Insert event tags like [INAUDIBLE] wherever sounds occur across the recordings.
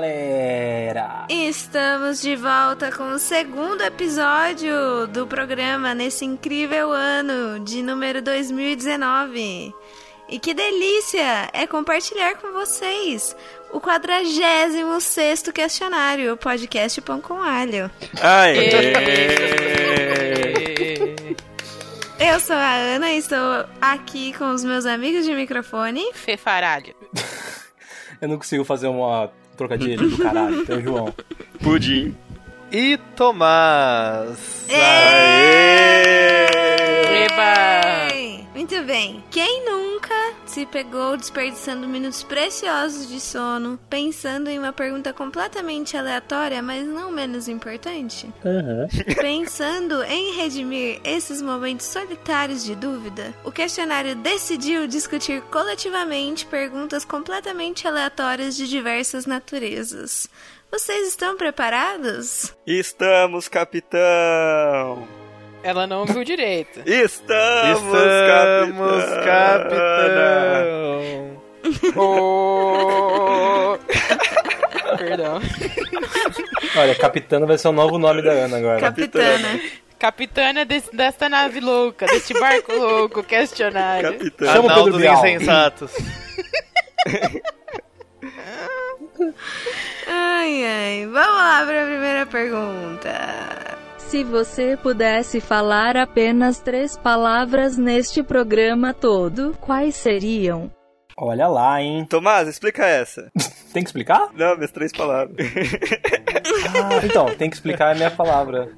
galera! Estamos de volta com o segundo episódio do programa nesse incrível ano de número 2019. E que delícia é compartilhar com vocês o 46 questionário, o podcast Pão com Alho. Aê! [LAUGHS] Eu sou a Ana e estou aqui com os meus amigos de microfone. Fefaralho. [LAUGHS] Eu não consigo fazer uma trocadilho do caralho, então, João. Pudim. E Tomás. Eba! Ei, Muito bem. Quem nunca se pegou desperdiçando minutos preciosos de sono, pensando em uma pergunta completamente aleatória, mas não menos importante? Pensando em redimir esses momentos solitários de dúvida, o questionário decidiu discutir coletivamente perguntas completamente aleatórias de diversas naturezas. Vocês estão preparados? Estamos, capitão! Ela não ouviu direito. [LAUGHS] Estamos, Estamos, capitão! capitão. Oh. [LAUGHS] Perdão. Olha, Capitana vai ser o novo nome da Ana agora. Capitana. Capitana desse- desta nave louca, deste barco louco, questionário. Capitão! Chama Pedro dos insensatos. [LAUGHS] Ai, ai. Vamos lá para a primeira pergunta. Se você pudesse falar apenas três palavras neste programa todo, quais seriam? Olha lá, hein? Tomás, explica essa. [LAUGHS] Tem que explicar? Não, minhas três palavras. Ah, então, tem que explicar a minha palavra.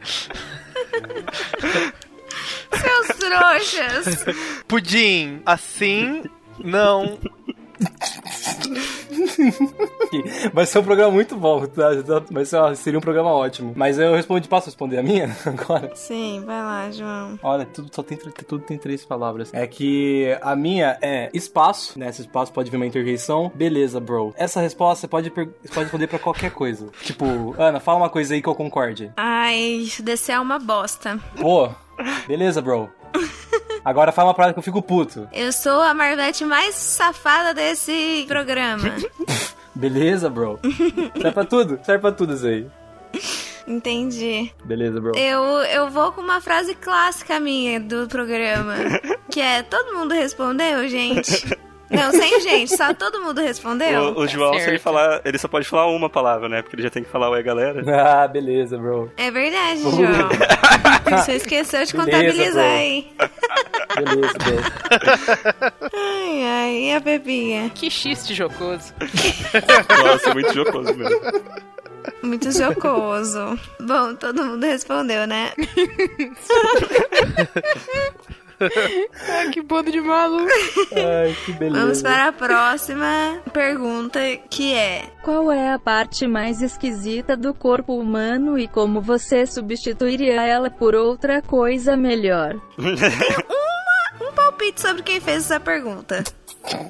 Seus trouxas. Pudim. Assim, não. [LAUGHS] Vai ser um programa muito bom, tá? Vai ser, ó, seria um programa ótimo. Mas eu respondi, posso responder a minha [LAUGHS] agora? Sim, vai lá, João. Olha, tudo só tem tudo tem três palavras. É que a minha é espaço, né? Esse espaço pode vir uma interjeição. Beleza, bro. Essa resposta você pode, pode responder pra qualquer coisa. [LAUGHS] Tipo, Ana, fala uma coisa aí que eu concorde. Ai, isso descer é uma bosta. Pô, beleza, bro. Agora fala uma parada que eu fico puto. Eu sou a Marvete mais safada desse programa. [LAUGHS] Beleza, bro. Serve pra tudo, serve pra tudo isso aí. Entendi. Beleza, bro. Eu, eu vou com uma frase clássica minha do programa. [LAUGHS] Que é, todo mundo respondeu, gente? Não, sem gente, só todo mundo respondeu? O, o João, se ele certo. falar, ele só pode falar uma palavra, né? Porque ele já tem que falar oi, galera. Ah, beleza, bro. É verdade, João. Você esqueceu de Beleza, contabilizar bro. aí. Beleza, bro. Ai, ai, e a Pepinha? Que xiste jocoso. Nossa, muito jocoso mesmo. Muito jocoso. Bom, todo mundo respondeu, né? [LAUGHS] [LAUGHS] Ai, que bando de maluco. Ai, que beleza. Vamos para a próxima pergunta, que é... Qual é a parte mais esquisita do corpo humano e como você substituiria ela por outra coisa melhor? [LAUGHS] um palpite sobre quem fez essa pergunta.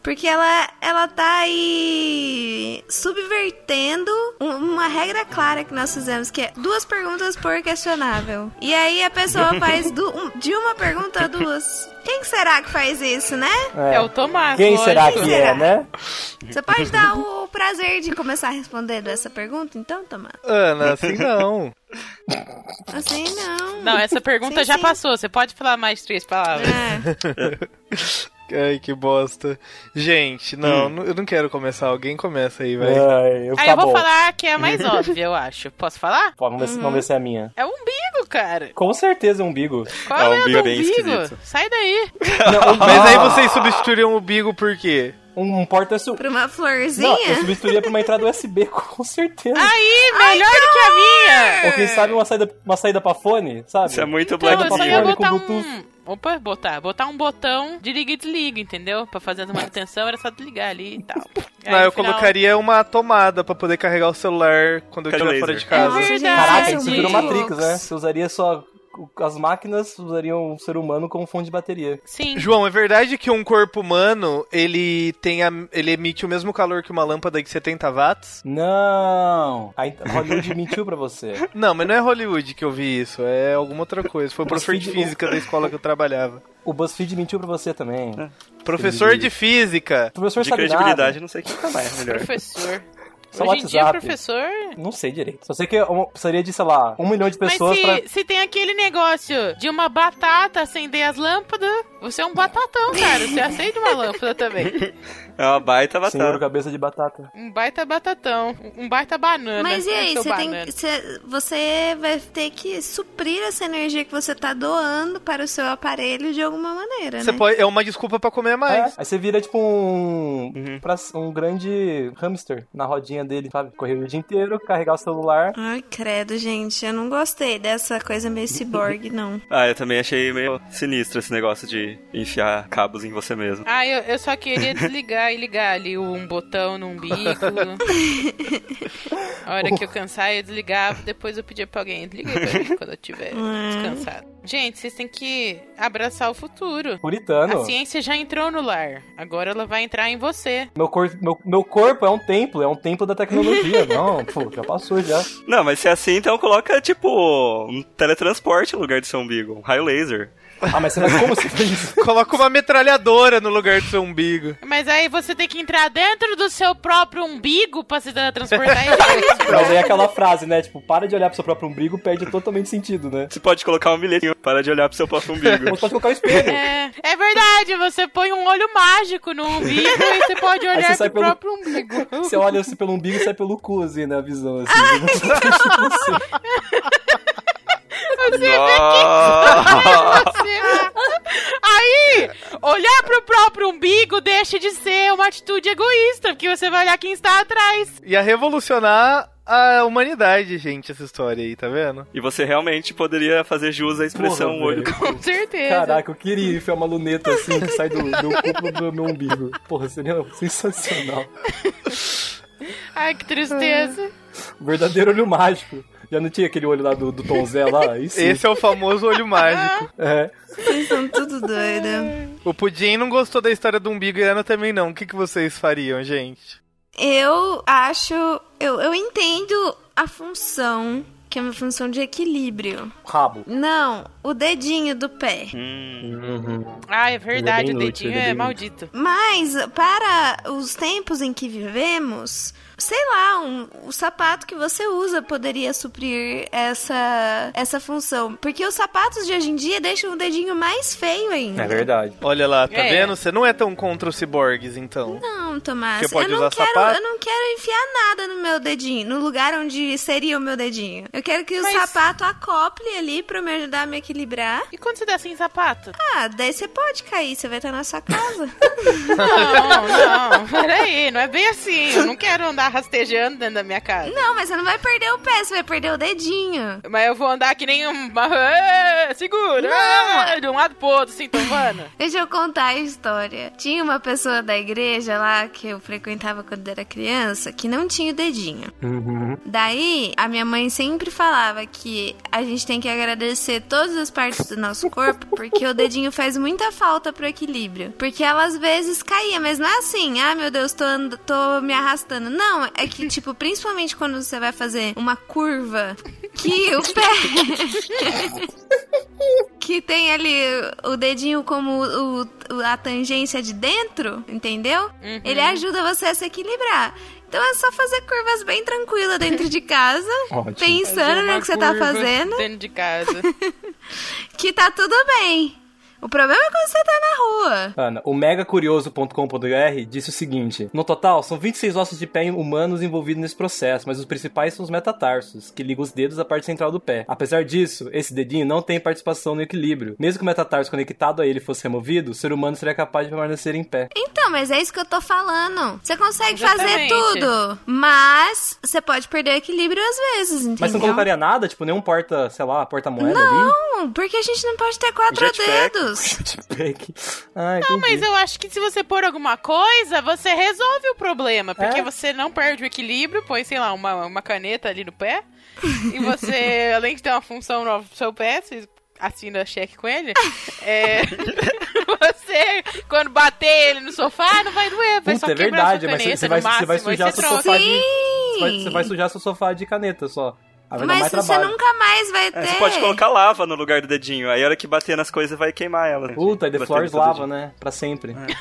Porque ela, ela tá aí subvertendo um- uma regra clara que nós fizemos, que é duas perguntas por questionável. E aí a pessoa [LAUGHS] faz um- de uma pergunta a duas. Quem será que faz isso, né? É, o Tomás. Quem lógico. será que Quem é, será? né? Você pode dar o prazer de começar respondendo essa pergunta, então, Tomás? Ana, assim não. [LAUGHS] Assim não. Não, essa pergunta Sim, já sim. passou. Você pode falar mais três palavras. É. [LAUGHS] Ai, que bosta. Gente, não, não- eu não quero começar. Alguém começa aí, vai. Ai, eu, Aí tá eu vou bom. falar que é a mais [LAUGHS] óbvia, eu acho. Posso falar? Pô, vamos, ver se, vamos ver se é a minha. É o umbigo, cara. Com certeza, umbigo. Qual Ah, o é, umbigo do é bem umbigo? esquisito. Sai daí. [LAUGHS] Mas aí vocês substituiriam o bigo por quê? Um, um porta su... Pra uma florzinha? Não, eu substituiria pra uma entrada USB, [LAUGHS] com certeza. Aí, melhor do que a minha. Ou quem sabe uma saída, uma saída pra fone, sabe? Isso é muito Então, Black Mirror. com botar um... Bluetooth. Opa, botar. Botar um botão de liga e desliga, entendeu? Pra fazer a manutenção era só desligar ali e tal. [LAUGHS] Aí, Não, eu final- colocaria uma tomada pra poder carregar o celular quando eu estiver fora de casa. É verdade. Caraca, Ai, isso virou. Matrix, né? Você usaria só... As máquinas usariam o ser humano como fonte de bateria. Sim. João, é verdade que um corpo humano, ele tem a- ele emite o mesmo calor que uma lâmpada de 70 watts? Não! A Hollywood mentiu pra você. [LAUGHS] Não, mas não é Hollywood que eu vi isso, é alguma outra coisa. Foi o professor de física da escola que eu trabalhava. O BuzzFeed mentiu pra você também. Professor de física. O professor De sabe credibilidade, nada. não sei quem tá mais melhor. Professor. Só Hoje em dia, WhatsApp. professor... Não sei direito. Só sei que eu precisaria de, sei lá, um milhão de pessoas Mas se, pra. se tem aquele negócio de uma batata acender as lâmpadas, você é um batatão, cara. Você acende uma lâmpada também. [LAUGHS] É uma baita Senhor batata. cabeça de batata. Um baita batatão. Um baita banana. Mas e É aí, você, tem, banana. você, você vai ter que suprir essa energia que você tá doando para o seu aparelho de alguma maneira, Você né? pode, é uma desculpa pra comer É, mais. aí você vira tipo um. Uhum. pra- um grande hamster na rodinha dele, sabe? Correr o dia inteiro, carregar o celular. Ai, credo, gente. Eu não gostei dessa coisa meio ciborgue, não. [LAUGHS] Ah, eu também achei meio sinistro esse negócio de enfiar cabos em você mesmo. Ah, eu, eu só queria desligar e ligar ali um botão no umbigo. A hora que eu cansar, eu desligava, depois eu pedia pra alguém, desliga aí pra mim quando eu tiver descansado. Gente, vocês têm que abraçar o futuro. Puritano. A ciência já entrou no lar, agora ela vai entrar em você. Meu, cor, meu, meu corpo é um templo, é um templo da tecnologia. [LAUGHS] Não, pô, já passou já. Não, mas se é assim, então coloca, tipo, um teletransporte no lugar do seu umbigo. Um raio laser. Ah, mas como você fez isso? [LAUGHS] Coloca uma metralhadora no lugar do seu umbigo. Mas aí você tem que entrar dentro do seu próprio umbigo pra se teletransportar e [LAUGHS] já é. Mas aí é aquela frase, né? Tipo, para de olhar pro seu próprio umbigo, perde totalmente sentido, né? Você pode colocar um bilhetinho para de olhar pro seu próprio [LAUGHS] Ou umbigo. você pode colocar o espelho. É, é verdade, você põe um olho mágico no umbigo e você pode olhar você pro pelo- próprio umbigo. Você olha assim pelo umbigo e sai pelo cu, assim, na visão, assim. Nossa. Aí, olhar pro próprio umbigo deixa de ser uma atitude egoísta, porque você vai olhar quem está atrás. Ia revolucionar a humanidade, gente, essa história aí, tá vendo? E você realmente poderia fazer jus à expressão Porra, olho. Com certeza. Caraca, eu queria enfiar uma luneta assim [LAUGHS] que sai do, do cúpulo do meu umbigo. Porra, seria sensacional. Ai, que tristeza. O verdadeiro olho mágico. Já não tinha aquele olho lá do, do Tom Zé lá? Isso. Esse é o famoso olho mágico. [LAUGHS] É. Vocês são tudo doido. O Pudim não gostou da história do umbigo e a Ana também não. O que, que vocês fariam, gente? Eu acho. Eu, eu entendo a função, que é uma função de equilíbrio. Rabo. Não, o dedinho do pé. Hum, Ah, é verdade, é o dedinho é é maldito. Mas, para os tempos em que vivemos, sei lá, um- o sapato que você usa poderia suprir essa, essa função. Porque os sapatos de hoje em dia deixam o dedinho mais feio ainda. É verdade. Olha lá, tá É. vendo? Você não é tão contra os ciborgues, então. Não, Tomás, Você pode eu não usar quero, sapato? eu não quero enfiar nada no meu dedinho, no lugar onde seria o meu dedinho. Eu quero que o Mas- sapato acople ali pra me ajudar a me equilibrar. E quando você dá sem sapato? Ah, daí você pode cair, você vai estar na sua casa. [LAUGHS] Não, não, peraí, não é bem assim. Eu não quero andar rastejando dentro da minha casa. não, mas você não vai perder o pé, você vai perder o dedinho. Mas eu vou andar que nem um. Segura! Ah, de um lado pro outro, assim, tombando. Deixa eu contar a história. Tinha uma pessoa da igreja lá que eu frequentava quando era criança que não tinha o dedinho. Uhum. Daí, a minha mãe sempre falava que a gente tem que agradecer todas as partes do nosso corpo, porque o dedinho faz muita falta pro equilíbrio. Porque ela às vezes caía, mas não é assim, ah, meu Deus, tô, tô me arrastando. Não, é que, tipo, principalmente quando você vai fazer uma curva, que o pé. [LAUGHS] que tem ali o dedinho como o, a tangência de dentro, entendeu? Ele ajuda você a se equilibrar. Então é só fazer curvas bem tranquilas dentro de casa, [LAUGHS] Ótimo. pensando no que você tá fazendo, Dentro de casa. [LAUGHS] que tá tudo bem. O problema é quando você tá na rua. Ana, o megacurioso.com.br disse o seguinte: No total, são 26 ossos de pé humanos envolvidos nesse processo, mas os principais são os metatarsos, que ligam os dedos à parte central do pé. Apesar disso, esse dedinho não tem participação no equilíbrio. Mesmo que o metatarso conectado a ele fosse removido, o ser humano seria capaz de permanecer em pé. Então, mas é isso que eu tô falando. Você consegue fazer Exatamente. tudo, mas você pode perder o equilíbrio às vezes, entendeu? Mas você não colocaria nada? Tipo, nenhum porta, sei lá, porta-moeda ali? Não, porque a gente não pode ter quatro Jetpack. dedos. Jetpack. [LAUGHS] Ah, Não, entendi. mas eu acho que se você pôr alguma coisa, você resolve o problema. Porque É. você não perde o equilíbrio, põe, sei lá, uma, uma caneta ali no pé. e [LAUGHS] você, além de ter uma função no seu pé, você assina cheque com ele. é, [LAUGHS] você, quando bater ele no sofá, não vai doer. Vai Puta, só é quebrar verdade, sua mas caneta, você vai, máximo, você vai aí sujar seu troca. sofá de. Você vai, você vai sujar seu sofá de caneta só. Dar Mas mais você trabalho. nunca mais vai ter. É, você pode colocar lava no lugar do dedinho. Aí a hora que bater nas coisas vai queimar ela. Puta, e The seu lava, dedinho. né? Pra sempre. Verdade.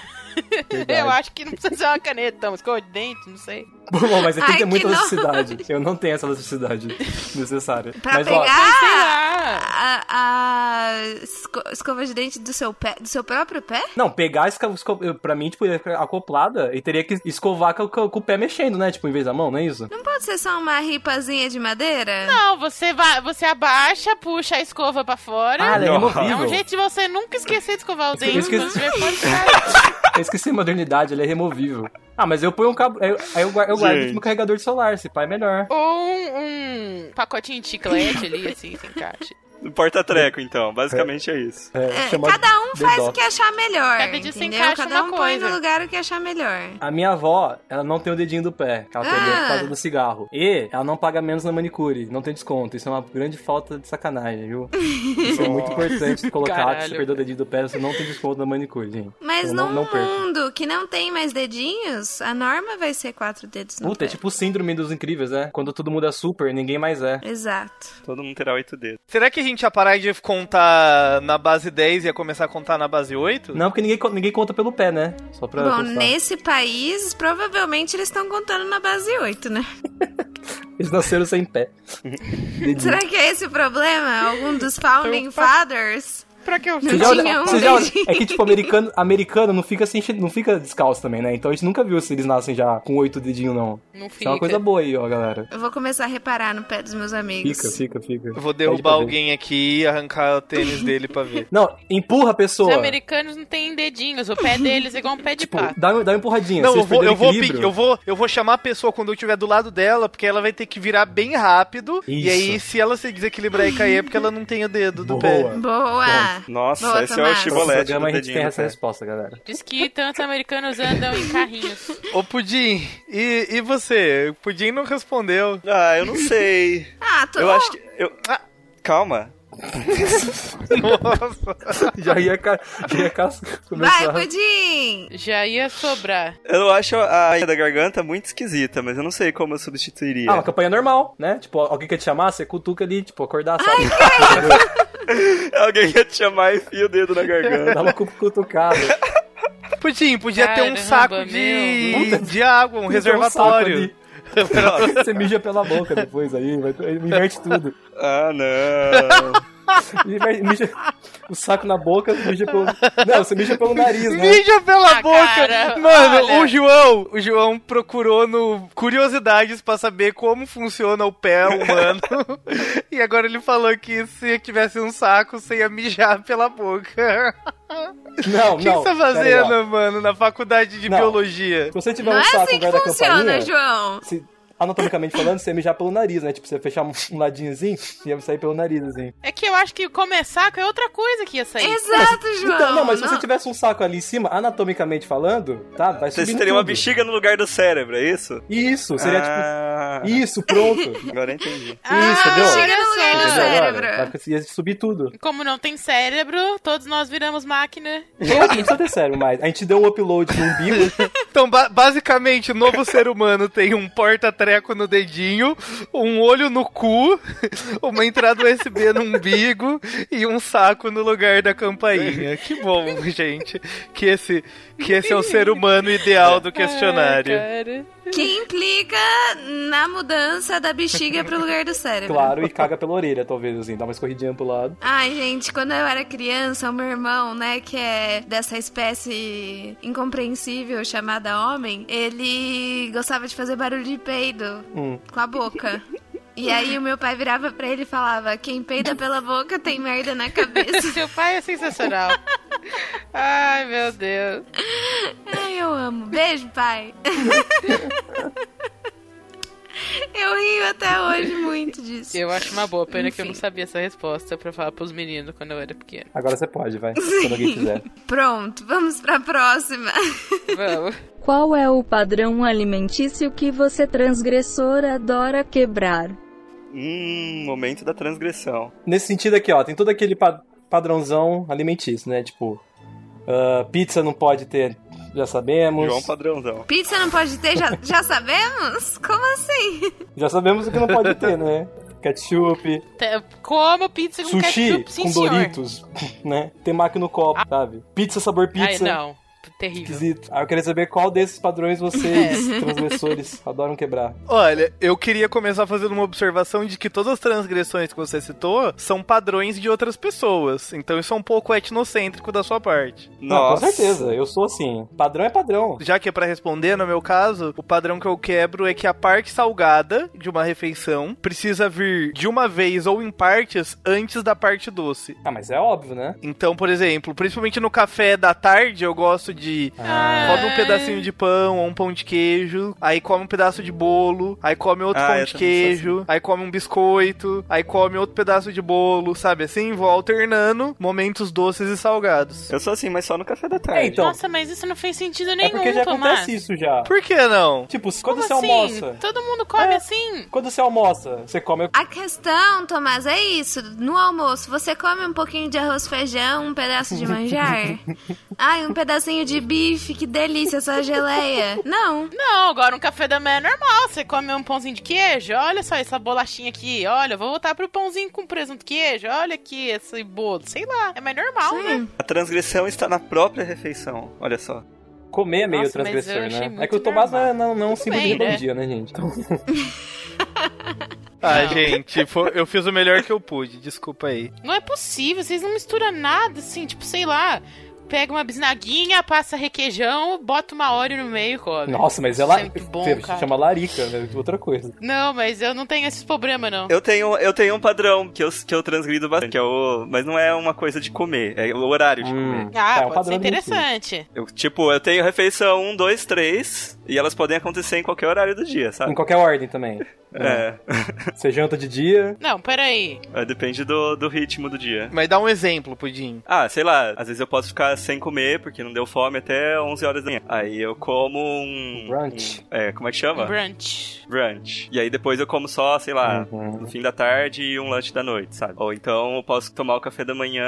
Eu acho que não precisa ser uma caneta, então, escova de dente, não sei. Bom, mas aqui Ai, tem muita elasticidade. Eu não tenho essa elasticidade [LAUGHS] necessária. Pra mas, ó, pegar lá. a, a esco- escova de dente do seu pé, do seu próprio pé? Não, pegar, esco- esco- eu- pra mim, tipo, ia ficar acoplada e teria que escovar com, com- com o pé mexendo, né? Tipo, em vez da mão, não é isso? Não pode ser só uma ripazinha de madeira? Não, você vai, você abaixa, puxa a escova pra fora. Ah, é. É um jeito de você nunca esquecer de escovar o Eu dente esqueci. casa. Eu esqueci a modernidade, ele é removível. Ah, mas eu ponho um cabo. Aí eu, eu guardo, eu guardo Gente. no carregador de celular, esse pai é melhor. Ou um, um pacotinho de chiclete ali, assim, sem Porta-treco, então. Basicamente é isso. É, É, cada um faz o que achar melhor. Cada dia encaixa Cada um põe coisa. no lugar o que achar melhor. A minha avó, ela não tem o dedinho do pé, que ela perdeu Ah. por causa do cigarro. E ela não paga menos na manicure, não tem desconto. Isso é uma grande falta de sacanagem, viu? [LAUGHS] Isso é muito importante colocar que Caralho. você perdeu o dedinho do pé, você não tem desconto na manicure, gente. Mas Então, num não, não perca. mundo que não tem mais dedinhos, a norma vai ser quatro dedos no Puta, é pé. tipo o síndrome dos incríveis, né? Quando todo mundo é super, ninguém mais é. Exato. Todo mundo terá oito dedos. Será que a gente ia parar de contar na base 10 e ia começar a contar na base 8? Não, porque ninguém, ninguém conta pelo pé, né? Só pra Bom, constar. nesse país, provavelmente eles estão contando na base 8, né? [LAUGHS] Eles nasceram sem pé. Será que é esse o problema? Algum dos Founding Então, Fathers? Pra que eu Você já olha- tinha um você já é que, tipo, americano, americano não fica, sem, não fica descalço também, né? Então a gente nunca viu se eles nascem já com oito dedinhos, não. Não Isso fica. é uma coisa boa aí, ó, galera. Eu vou começar a reparar no pé dos meus amigos. Fica, fica, fica. Eu vou derrubar alguém aqui e arrancar o tênis dele pra ver. Não, empurra a Os pessoa. americanos não têm dedinhos, o pé deles é igual um pé de Tipo, pato. dá, dá uma empurradinha. Não, eu vou, eu, vou, eu, vou, eu vou chamar a pessoa quando eu estiver do lado dela, porque ela vai ter que virar bem rápido. E Isso. aí, se ela se desequilibrar e cair, é porque ela não tem o dedo do Boa. pé. Boa! Nossa, Boa, esse é o Tomás. Chibolete do a gente tem essa resposta, galera. Diz que tantos americanos andam em carrinhos. [LAUGHS] Ô, Pudim, e, e você? O Pudim não respondeu. Ah, eu não sei. Ah, tô... Eu acho que. Eu... Ah, calma. Nossa. [LAUGHS] Já ia, ca... já ia. Vai, começar. Pudim! Já ia sobrar. Eu acho a da garganta muito esquisita, mas eu não sei como eu substituiria. Ah, uma campanha normal, né? Tipo, alguém quer te chamar, você cutuca ali, tipo, acordar, sabe? [LAUGHS] [LAUGHS] Alguém ia te chamar e enfia o dedo na garganta. Cu- cutucada. Pudim, podia ter um saco de, de água, um um reservatório. ali. [LAUGHS] Você mija pela boca depois aí, vai, inverte tudo. Ah, não. [LAUGHS] Mija o saco na boca, mija pelo. Não, você mija pelo nariz, né? Mija pela Ah, boca! cara, Mano, olha. o João, o João procurou no curiosidades pra saber como funciona o pé humano. [LAUGHS] e agora ele falou que se tivesse um saco, você ia mijar pela boca. Não, [LAUGHS] O que não. você tá fazendo, mano, na faculdade de Não. biologia? Se você tiver Não um é saco assim que funciona, João. se, anatomicamente falando, você mijar pelo nariz, né? Tipo, você fechar um, um ladinho assim, ia sair pelo nariz, assim. É que eu acho que comer saco é outra coisa que ia sair. Exato, João. Então, não, mas se você tivesse um saco ali em cima, anatomicamente falando, tá? Vai Vocês teriam uma bexiga no lugar do cérebro, é isso? Isso, seria ah, tipo... Isso, pronto. [LAUGHS] Agora eu entendi. Ah, Isso, entendeu? Chega no lugar do cérebro. agora? Ia subir tudo. Como não tem cérebro, todos nós viramos máquina. Não precisa ter sério mais. A gente deu um upload no umbigo. [LAUGHS] Então, ba- basicamente, o novo ser humano tem um porta-treco no dedinho, um olho no cu, [LAUGHS] uma entrada USB no umbigo e um saco no lugar da campainha. Que bom, gente. Que esse, que esse é o ser humano ideal do [LAUGHS] questionário. Ai. Que implica na mudança da bexiga pro lugar do cérebro. Claro, e caga pela orelha, talvez, assim. Dá uma escorridinha pro lado. Ai, gente, quando eu era criança, o meu irmão, né, que é dessa espécie incompreensível chamada homem, ele gostava de fazer barulho de peido Hum. com a boca. E aí o meu pai virava pra ele e falava: Quem peida pela boca tem merda na cabeça. [LAUGHS] Seu pai é sensacional. Ai, meu Deus. Ai, eu amo. Beijo, pai. [LAUGHS] [LAUGHS] Eu rio até hoje muito disso. Eu acho uma boa, pena que eu não Enfim. sabia essa resposta pra falar pros meninos quando eu era pequeno. Agora você pode, vai. Quando alguém quiser. [LAUGHS] Pronto, vamos pra próxima. [LAUGHS] Vamos. Qual é o padrão alimentício que você transgressor adora quebrar? Hum, momento da transgressão. Nesse sentido aqui, ó, tem todo aquele pa- padrãozão alimentício, né? Tipo, ah, pizza não pode ter, já sabemos. João padrãozão. Pizza não pode ter, já, já sabemos? Como assim? Já sabemos o que não pode ter, né? Ketchup, Como pizza com sushi ketchup, sim, com senhor. Doritos, [LAUGHS] né? Temaki no copo, sabe? Pizza sabor Ai, pizza. não. Terrível. Esquisito. Ah, eu queria saber qual desses padrões vocês, [LAUGHS] transgressores, adoram quebrar. Olha, eu queria começar fazendo uma observação de que todas as transgressões que você citou são padrões de outras pessoas. Então isso é um pouco etnocêntrico da sua parte. Não, com certeza, eu sou assim. Padrão é padrão. Já que é pra responder, no meu caso, o padrão que eu quebro é que a parte salgada de uma refeição precisa vir de uma vez ou em partes antes da parte doce. Ah, mas é óbvio, né? Então, por exemplo, principalmente no café da tarde, eu gosto de Ah. come um pedacinho de pão ou um pão de queijo, aí come um pedaço de bolo, aí come outro Ah, pão de queijo, aí come um biscoito, aí come outro pedaço de bolo, sabe assim? Vou alternando momentos doces e salgados. Eu sou assim, mas só no café da tarde. É, então. Nossa, mas isso não fez sentido É nenhum, porque já Tomás. acontece isso já. Por que não? Tipo, quando Como você assim? almoça. Todo mundo come É. assim? Quando você almoça, você come. A questão, Tomás, é isso. No almoço, você come um pouquinho de arroz feijão, um pedaço de manjar? [LAUGHS] Ai, um pedacinho de bife, que delícia essa geleia. [LAUGHS] Não. Não, agora um café da manhã é normal. Você come um pãozinho de queijo, olha só essa bolachinha aqui. Olha, vou voltar pro pãozinho com presunto queijo. Olha aqui esse bolo. Sei lá, é mais normal, né? Sim. A transgressão está na própria refeição. Olha só. Comer é meio Nossa, transgressor, né? É que o Tomás não é, normal. não, não é um símbolo de bem, né? rebeldia, né, gente? Então, [LAUGHS] Ah, gente, fo- eu fiz o melhor que eu pude, desculpa aí. Não é possível, vocês não misturam nada assim, tipo, sei lá. Pega uma bisnaguinha, passa requeijão, bota uma Oreo no meio e come. nossa, mas ela é bom, cara. chama larica, né? Outra coisa. Não, mas eu não tenho esse problema, não. Eu tenho, eu tenho um padrão que eu, que eu transgrido bastante, que é o. Mas não é uma coisa de comer, é o horário de comer. Hum, Ah, é um pode ser interessante. Eu, tipo, eu tenho refeição 1, 2, 3, e elas podem acontecer em qualquer horário do dia, Em sabe? qualquer ordem também. É. [LAUGHS] Você janta de dia. Não, peraí. É, Depende do, do ritmo do dia. Mas dá um exemplo, Pudim. Ah, sei lá, às vezes eu posso ficar sem comer porque não deu fome até 11 horas da manhã. Aí eu como um. Brunch. um- é, como é que chama? Brunch. Brunch. E aí depois eu como só, sei lá, Uhum. no fim da tarde e um lanche da noite, sabe? Ou então eu posso tomar o café da manhã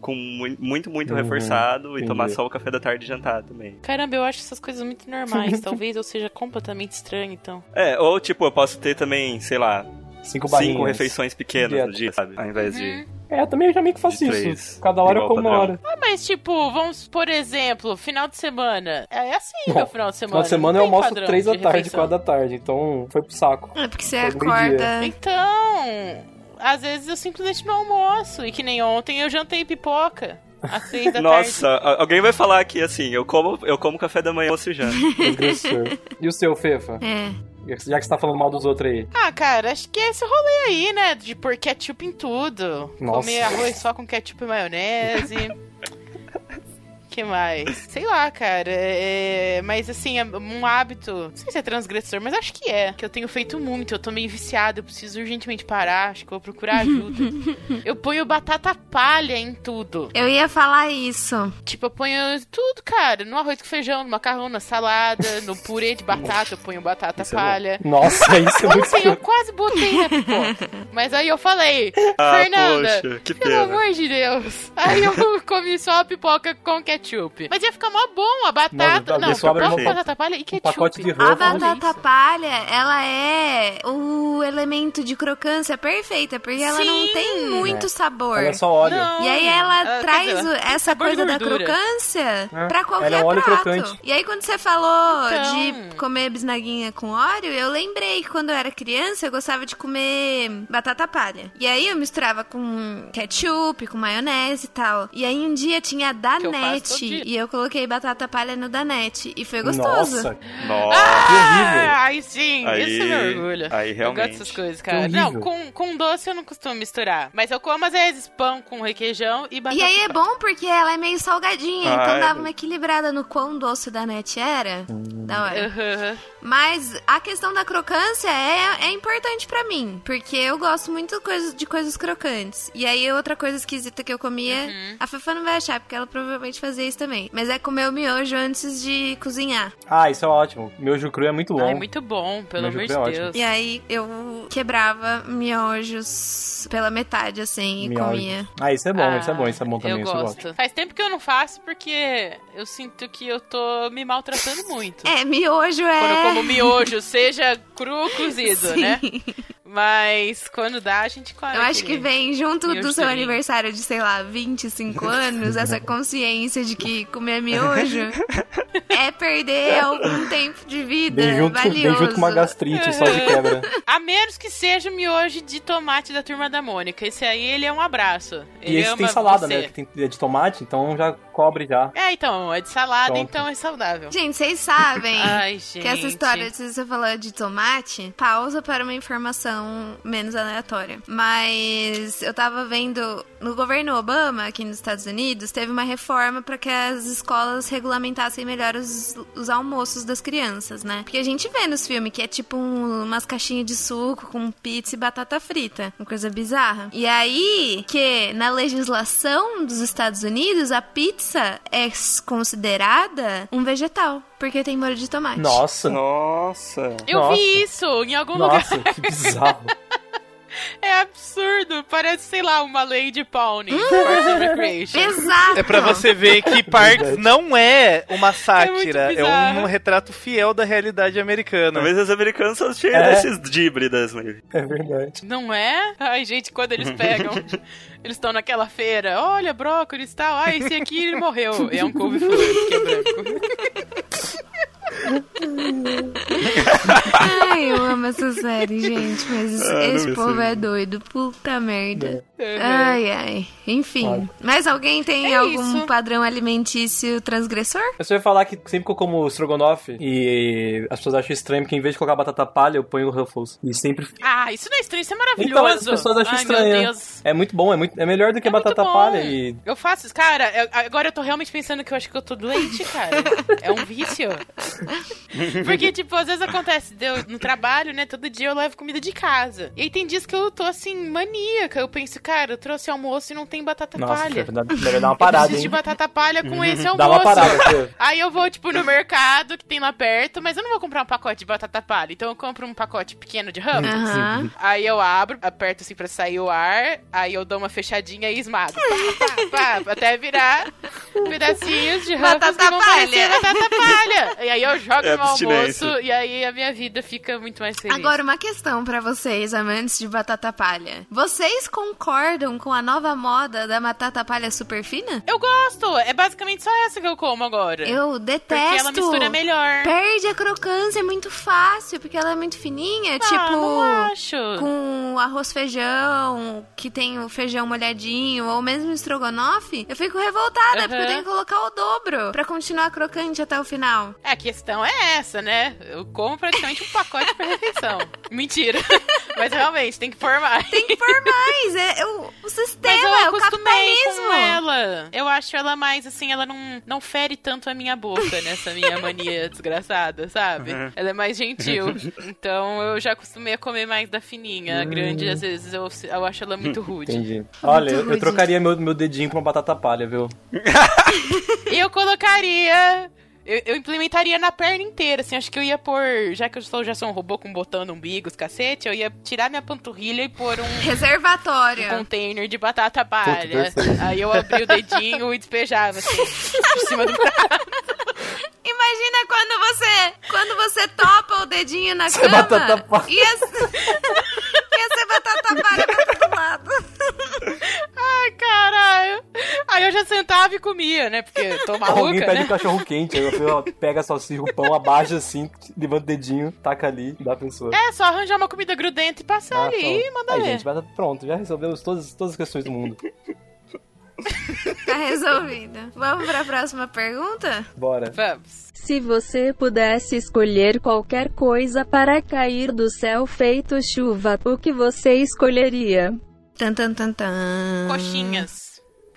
com mu- muito, muito Uhum, reforçado e entendi. tomar só o café da tarde e jantar também. Caramba, eu acho essas coisas muito normais. [LAUGHS] Talvez eu seja completamente estranho, então. É, ou tipo, eu posso ter também, sei lá, Cinco cinco refeições pequenas Dieta. no dia, sabe? Ao invés de. É, eu também já meio que faço isso. três. Cada hora eu como uma hora. Ah, mas tipo, vamos, por exemplo, final de semana. É assim, meu final de semana. Final de semana eu almoço três da de tarde, refeição. quatro da tarde. Então foi pro saco. É porque você acorda. Então, às vezes eu simplesmente não almoço. E que nem ontem eu jantei pipoca. Nossa, tarde. alguém vai falar aqui assim, eu como, eu como café da manhã almoço e janta. E o seu, Fefa? É. Já que você tá falando mal dos outros aí. Ah, cara, acho que é esse rolê aí, né? De pôr ketchup em tudo. Nossa. Comer arroz só com ketchup e maionese. [LAUGHS] que mais? Sei lá, cara. É... Mas assim, é um hábito. Não sei se é transgressor, mas acho que é. Que eu tenho feito muito. Eu tô meio viciado. Eu preciso urgentemente parar. Acho que eu vou procurar ajuda. [LAUGHS] eu ponho batata palha em tudo. Eu ia falar isso. Tipo, eu ponho tudo, cara. No arroz com feijão, no macarrão, na salada, no purê de batata, eu ponho batata Isso é palha. Nossa, isso é muito Ontem eu quase botei na pipoca. [LAUGHS] Mas aí eu falei, Ah, Fernanda, poxa, que pelo pena. amor de Deus. Aí eu [LAUGHS] comi só a pipoca com ketchup. Mas ia ficar mó bom a batata. Não, Não, pipoca, uma- batata palha e ketchup. pacote de A batata palha, ela é o elemento de crocância perfeita, porque ela não tem muito sabor. Ela é só óleo. Não. E aí ela traz dizer, essa coisa da crocância É, pra qualquer ela é um óleo prato. crocante. E aí quando você falou Então. de comer bisnaguinha com óleo, eu lembrei que quando eu era criança eu gostava de comer batata palha. E aí eu misturava com ketchup, com maionese e tal. E aí um dia tinha eu faço dia. e eu coloquei batata palha no Danette e foi gostoso. Nossa, [LAUGHS] Nossa. Ah, aí sim, Aí- isso me orgulha. aí Eu realmente. gosto dessas coisas, cara. Não, com, com doce eu não costumo misturar. Mas eu como às vezes pão com requeijão e batata E aí é bom porque ela é meio salgadinha, Ah, então é. dava uma equilibrada no quão doce o Danette era. Da hora. Mas a questão da crocância é, é importante pra mim, porque eu gosto muito coisa- de coisas crocantes. E aí outra coisa esquisita que eu comia, Uhum. a Fefa não vai achar, porque ela provavelmente fazia isso também. Mas é comer o miojo antes de cozinhar. Ah, isso é ótimo. Miojo cru é muito bom. Ai, muito bom, pelo amor de é ótimo. Deus. E aí eu quebrava miojos pela metade, assim, e Miojo. comia. Ah, isso é bom, isso é bom, isso é bom também. Eu gosto. Faz tempo que eu não faço porque eu sinto que eu tô me maltratando muito. É, miojo Quando eu é. como miojo, seja cru ou cozido, [LAUGHS] Sim. né? Mas quando dá, a gente come. Eu acho que vem junto do seu durinho. aniversário de, sei lá, 25 [LAUGHS] anos, essa consciência de que comer miojo é perder [LAUGHS] algum tempo de vida Vem junto, vem valioso. junto com uma gastrite só de quebra. [LAUGHS] A menos que seja o miojo de tomate da turma da Mônica. Esse aí, ele é um abraço. E Ele esse ama tem salada, você. né? Que tem é de tomate, então já cobre já. É, então, é de salada, Pronto. então é saudável. Gente, vocês sabem Ai, gente. que essa história que você falou de tomate, pausa para uma informação menos aleatória. Mas eu tava vendo no governo Obama, aqui nos Estados Unidos, teve uma reforma para que as escolas regulamentassem melhor os, os almoços das crianças, né? Porque a gente vê nos filmes que é tipo um- umas caixinhas de suco com pizza e batata frita. Uma coisa bizarra. E aí, que na legislação dos Estados Unidos, a pizza é considerada um vegetal. Porque tem molho de tomate. Nossa, Nossa. Eu Nossa. vi isso em algum lugar. nossa, que bizarro. [LAUGHS] É absurdo. Parece, sei lá, uma lei de Pawnee. Parks and Recreation. [LAUGHS] Exato. É pra você ver que [LAUGHS] Parks não é uma sátira, muito é, bizarro. um retrato fiel da realidade americana. Talvez os americanos são cheios É. desses díbridas, né? É verdade. Não é? Ai, gente, quando eles pegam, [LAUGHS] eles estão naquela feira, olha, brócolis e tal, ah, esse aqui ele morreu. É um couve-flor, que é branco. Ai, eu amo essa série, gente. Mas Ah, esse povo é doido. Puta merda. Ai, ai. Enfim. Claro. Mas alguém tem É algum isso. padrão alimentício transgressor? Eu só ia falar que sempre que eu como estrogonofe e as pessoas acham estranho porque em vez de colocar batata palha, eu ponho Ruffles. E sempre. Ah, isso não é estranho, isso é Então, maravilhoso. as pessoas acham Ai, estranho. meu Deus. É muito bom, é, muito, é melhor do que É muito batata bom. palha e. Eu faço isso. Cara, eu- agora eu tô realmente pensando que eu acho que eu tô doente, cara. É um vício. [LAUGHS] Porque, tipo, às vezes acontece, deu no trabalho, né? Todo dia eu levo comida de casa. E aí tem dias que eu tô assim, maníaca. Eu penso, cara, eu trouxe almoço e não tem batata Nossa, palha. deve dar, deve dar uma Eu parada, preciso de batata palha com esse almoço. [LAUGHS] Dá uma parada. Aí eu vou, tipo, no mercado que tem lá perto, mas eu não vou comprar um pacote de batata palha. Então eu compro um pacote pequeno de Ruffles. Aham. Aí eu abro, aperto assim pra sair o ar, aí eu dou uma fechadinha e esmago. Pá, pá, pá, até virar pedacinhos de Ruffles Batata que vão parecer palha. batata palha. E aí eu jogo É no almoço e aí a minha vida fica muito mais feliz. Agora, uma questão pra vocês, amantes de batata palha. Vocês concordam com a nova moda da batata palha super fina? Eu gosto, é basicamente só essa que eu como agora. Eu detesto. Porque ela mistura melhor. Perde a crocância, é muito fácil, porque ela é muito fininha. Ah, tipo, não acho. com arroz feijão, que tem o feijão molhadinho, ou mesmo estrogonofe, eu fico revoltada, Aham. porque eu tenho que colocar o dobro pra continuar crocante até o final. É, A questão é essa, né? Eu como praticamente um pacote por refeição. [LAUGHS] Mentira. [LAUGHS] Mas realmente, tem que pôr mais. Tem que pôr mais, é, é o, o Mas sistema, eu é o acostumei capitalismo. com ela. Eu acho ela mais, assim, ela não, não fere tanto a minha boca nessa minha mania [LAUGHS] desgraçada, sabe? Ela é mais gentil. Então eu já acostumei a comer mais da fininha. A grande, às vezes, eu, eu acho ela muito rude. Entendi. Olha, eu, eu rude. trocaria meu, meu dedinho pra uma batata palha, viu? E [LAUGHS] eu colocaria. Eu, eu implementaria na perna inteira, assim, acho que eu ia pôr, já que eu sou, já sou um robô com botão no umbigo, os cacete, eu ia tirar minha panturrilha e pôr um Reservatório. container de batata palha. Aí eu abria o dedinho e despejava, assim, [LAUGHS] por cima do prato. Imagina quando você quando você topa o dedinho na é cama. batata palha. Ia, [LAUGHS] ia ser batata palha pra todo lado. Ai, caralho. Aí eu já sentava e comia, né? Porque tô Alguém maluca, pede né? um cachorro quente, aí pessoa pega a salsicha, o pão, abaixa assim, levanta o dedinho, taca ali e dá a pessoa. É, só arranjar uma comida grudenta e passar Ah, ali pronto. e mandar Aí, ver. gente, vai- pronto, já resolvemos todas, todas as questões do mundo. [LAUGHS] Tá resolvido. Vamos pra próxima pergunta? Bora. Vamos. Se você pudesse escolher qualquer coisa para cair do céu feito chuva, o que você escolheria? Tan, tan, tan, tan. Coxinhas.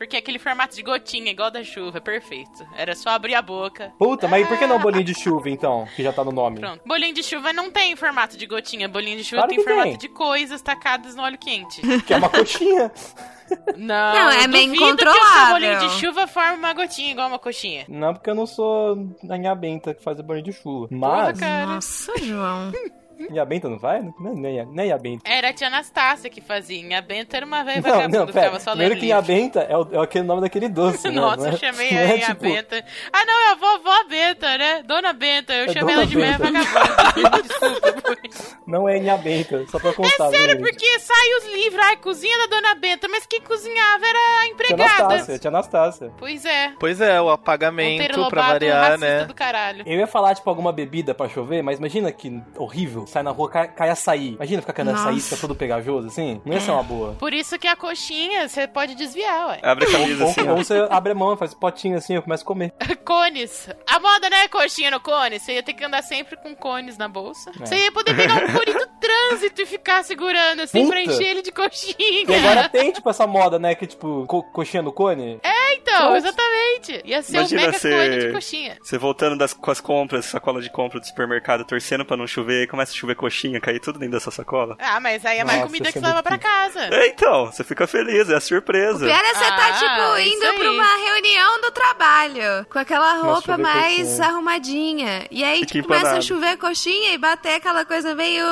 Porque aquele formato de gotinha, igual da chuva, perfeito. Era só abrir a boca. Puta, mas por que não bolinho de chuva então? Que já tá no nome. Pronto. Bolinho de chuva não tem formato de gotinha. Bolinho de chuva Claro tem formato tem. de coisas tacadas no óleo quente. [LAUGHS] Que é uma coxinha. [LAUGHS] Não, Não, é bem duvido que o bolinho de chuva forma uma gotinha igual uma coxinha. Não, porque eu não sou a minha benta que faz o bolinho de chuva. Mas. cara. Nossa, João. [LAUGHS] Inha Benta não vai? Não, nem, a- nem a Benta. Era a tia Anastácia que fazia. Inha Benta era uma velha Não, vagabunda não, pera. só Primeiro que livro. Benta é, o, é aquele nome daquele doce, [LAUGHS] né? Nossa, Não é- eu chamei não a é, Inha tipo, Benta. Ah, não, é a vovó Benta, né? Dona Benta. Eu É chamei Dona ela de velha vagabunda. [LAUGHS] Desculpa por isso. Não é Inha Benta, só pra constar. É sério, porque sai os livros. Ai, cozinha da Dona Benta. Mas quem cozinhava era a Tia empregada. Anastácia, tia Anastácia. Pois é. Pois é, o apagamento Lobato pra variar, né? do caralho. Eu ia falar, tipo, alguma bebida pra chover, mas imagina que horrível. Sai na rua, cai, cai açaí. Imagina ficar caindo açaí, Nossa. fica todo pegajoso, assim. Não ia ser uma boa. Por isso que a coxinha você pode desviar, ué. Abre a camisa Ou, assim, ou você abre a mão, faz potinho assim, eu começo a comer. [LAUGHS] Cones. A moda não é coxinha no cone. Você ia ter que andar sempre com cones na bolsa. É. Você ia poder pegar um cone do [LAUGHS] trânsito e ficar segurando assim pra Puta. encher ele de coxinha. E agora tem, tipo, essa moda, né, que, tipo, co coxinha no cone. É, então, Pronto. exatamente. Ia ser Imagina um mega você- cone de coxinha. Você voltando das, com as compras, sacola de compra do supermercado, torcendo pra não chover, e começa a chover coxinha, cair tudo dentro dessa sacola. Ah, mas aí é mais Nossa, comida que você leva pra casa. É, então, você fica feliz, é a surpresa. Pior é você Ah, tá, tipo, indo pra uma reunião do trabalho, com aquela roupa chover mais coxinha. arrumadinha. E aí, tipo, começa a chover coxinha e bater aquela coisa meio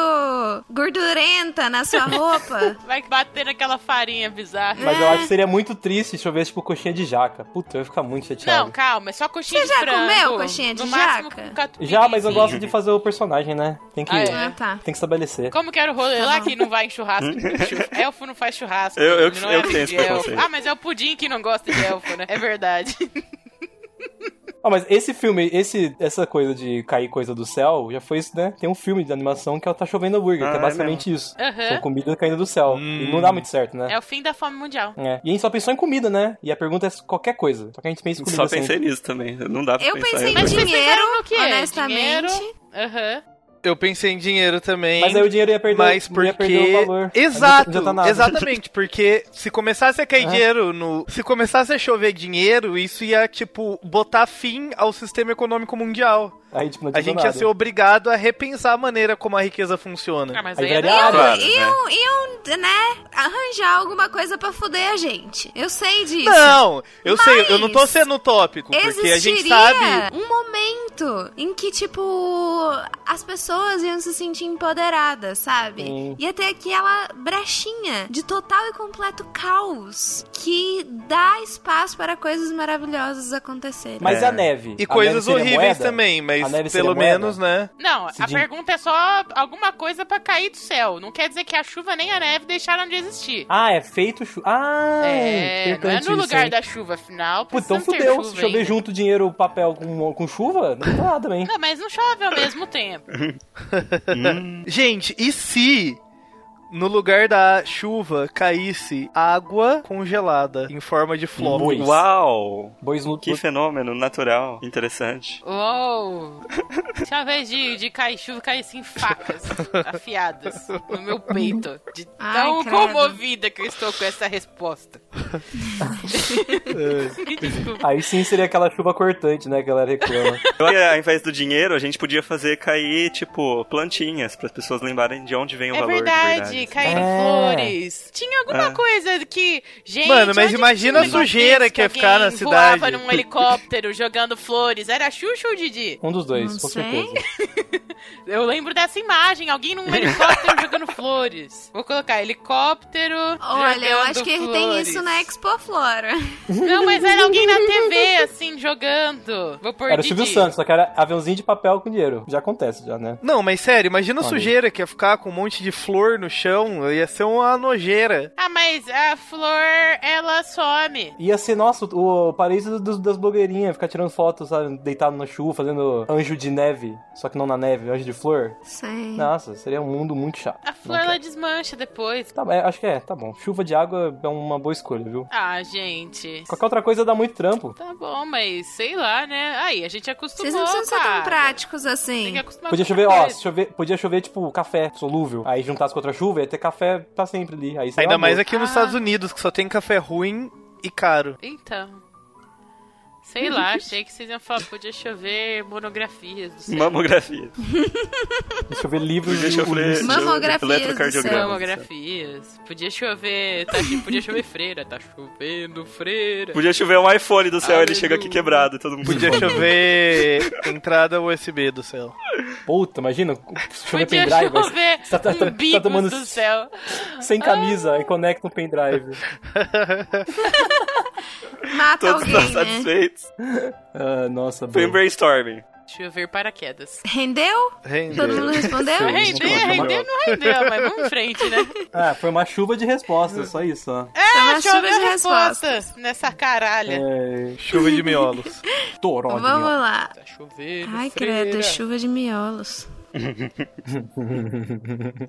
gordurenta na sua [LAUGHS] roupa. Vai bater naquela farinha bizarra. Mas eu É. acho que seria muito triste se chovesse, tipo, coxinha de jaca. Puta, eu ia ficar muito chateado. Não, calma, é só coxinha Você de já frango. comeu coxinha de no máximo jaca? catupiry. Já, mas eu gosto de [LAUGHS] fazer o personagem, né? Tem que, Ah, é? Ah, tá. tem que estabelecer. Como que era o rolê Tá lá que não vai em churrasco? [LAUGHS] Chu- elfo não faz churrasco. Eu- eu ele que- não eu é que tenho esse de elfo. preconceito. Ah, mas é o pudim que não gosta de elfo, né? É verdade. [LAUGHS] Ah, mas esse filme, esse, essa coisa de cair coisa do céu, já foi isso, né? Tem um filme de animação que é o Tá Chovendo Hambúrguer, Ah, que é é basicamente isso. Aham. São comida caindo do céu. Hum. E não dá muito certo, né? É o fim da fome mundial. É. E a gente só pensou em comida, né? E a pergunta é qualquer coisa. Só que a gente pensa em comida Só sempre. pensei nisso também. Não dá pra Eu pensar pensei em dinheiro, no quê? honestamente. Dinheiro? Aham. Eu pensei em dinheiro também. Mas aí o dinheiro ia perder, Mas ia porque. perder o valor. Exato, Não adianta nada. exatamente. Porque se começasse a cair É. dinheiro no. Se começasse a chover dinheiro, isso ia, tipo, botar fim ao sistema econômico mundial. Aí, tipo, não A gente ia ser obrigado a repensar a maneira como a riqueza funciona. Ah, mas Aí aí é viraria da- água. Claro, Iam, iam, né, arranjar alguma coisa pra fuder a gente. Eu sei disso. Não, eu sei, eu não tô Mas sendo utópico, porque a gente Existiria sabe. um momento em que, tipo, as pessoas iam se sentir empoderadas, sabe? Sim. Ia ter aquela brechinha de total e completo caos que dá espaço para coisas maravilhosas acontecerem. Mas É. a neve? E A coisas neve horríveis moeda? também, A mas pelo moeda? menos, né? Não, a pergunta é só alguma coisa pra cair do céu. Não quer dizer que a chuva nem a neve deixaram de existir. Ah, é feito... Chu... Ah, é, não é no lugar da chuva, afinal. Pô, então fudeu. chuva Se chover ainda. junto dinheiro, papel com, com chuva, não dá nada também. Não, mas não chove ao mesmo tempo. [LAUGHS] Gente, e se no lugar da chuva caísse água congelada em forma de flocos? Bois. Uau! Bois no... Que fenômeno natural, interessante. Uou! Tinha vez de, de cair chuva, cair assim facas [LAUGHS] afiadas no meu peito. De Ai, tão credo. comovida que eu estou com essa resposta. [LAUGHS] Aí sim seria aquela chuva cortante, né, que a galera reclama. [LAUGHS] Eu acho que, ao invés do dinheiro, a gente podia fazer cair, tipo, plantinhas, para as pessoas lembrarem de onde vem o É valor de verdade, caíram É. flores. Tinha alguma É. coisa que. Gente, Mano, mas imagina a sujeira que ia ficar na cidade. voava num helicóptero [LAUGHS] jogando flores. Era Xuxa ou Didi? Um dos dois, Não com sei. certeza. [LAUGHS] Eu lembro dessa imagem, alguém num helicóptero [LAUGHS] jogando flores. Vou colocar helicóptero. Olha, eu acho que tem flores. isso na Expo Flora. Não, mas era alguém na TV, assim, jogando. Vou pôr Era o Didi. Silvio Santos, só que era aviãozinho de papel com dinheiro. Já acontece, já, né? Não, mas sério, imagina a sujeira que ia ficar com um monte de flor no chão, ia ser uma nojeira. Ah, mas a flor, ela some. Ia ser, nossa, o paraíso dos- das blogueirinhas, ficar tirando fotos, sabe, deitado na chuva, fazendo anjo de neve, só que não na neve, anjo de flor. Sei. Nossa, seria um mundo muito chato. A flor, ela desmancha depois. Tá, é, acho que é, tá bom. Chuva de água é uma boa escolha, viu? Ah, gente. Qualquer outra coisa dá muito trampo. Tá bom, mas sei lá, né? Aí, a gente acostumou, Vocês não precisam ser tão práticos Tem assim. que acostumar Podia com chover, ó, chover, podia chover, tipo, café solúvel. Aí juntasse com outra chuva, ia ter café pra sempre ali. Ainda mais aqui nos Ah. Estados Unidos, que só tem café ruim e caro. Então. Sei lá, achei que vocês iam falar, podia chover monografias do céu. Mamografia. [LAUGHS] Deixa eu ver livros de Deixa eu ver. livros. Mamografias. Mamografias. Podia chover. Tá, podia chover freira. Tá chovendo freira. Podia chover um iPhone do céu, ele Aleluia. chega aqui quebrado todo mundo Podia chover entrada USB do céu. Puta, imagina, chover Podia pendrive, chover você tá, tá, tá, tá tomando do céu. sem camisa e conecta um pendrive. Mata Todos alguém, estão né? satisfeitos. [LAUGHS] Ah, nossa, Foi um brainstorming. Chover paraquedas. Rendeu? Rendeu. Todo mundo respondeu? Sim. Render, Não, render não rendeu, mas vamos em frente, né? Ah, foi uma chuva de respostas, só isso, ó. É uma Ah, chuva choveu de respostas respostas. nessa caralha. É, Chuva de miolos. [LAUGHS] toró de Vamos mel. lá. Tá chovendo Ai, freira. credo, chuva de miolos. [LAUGHS]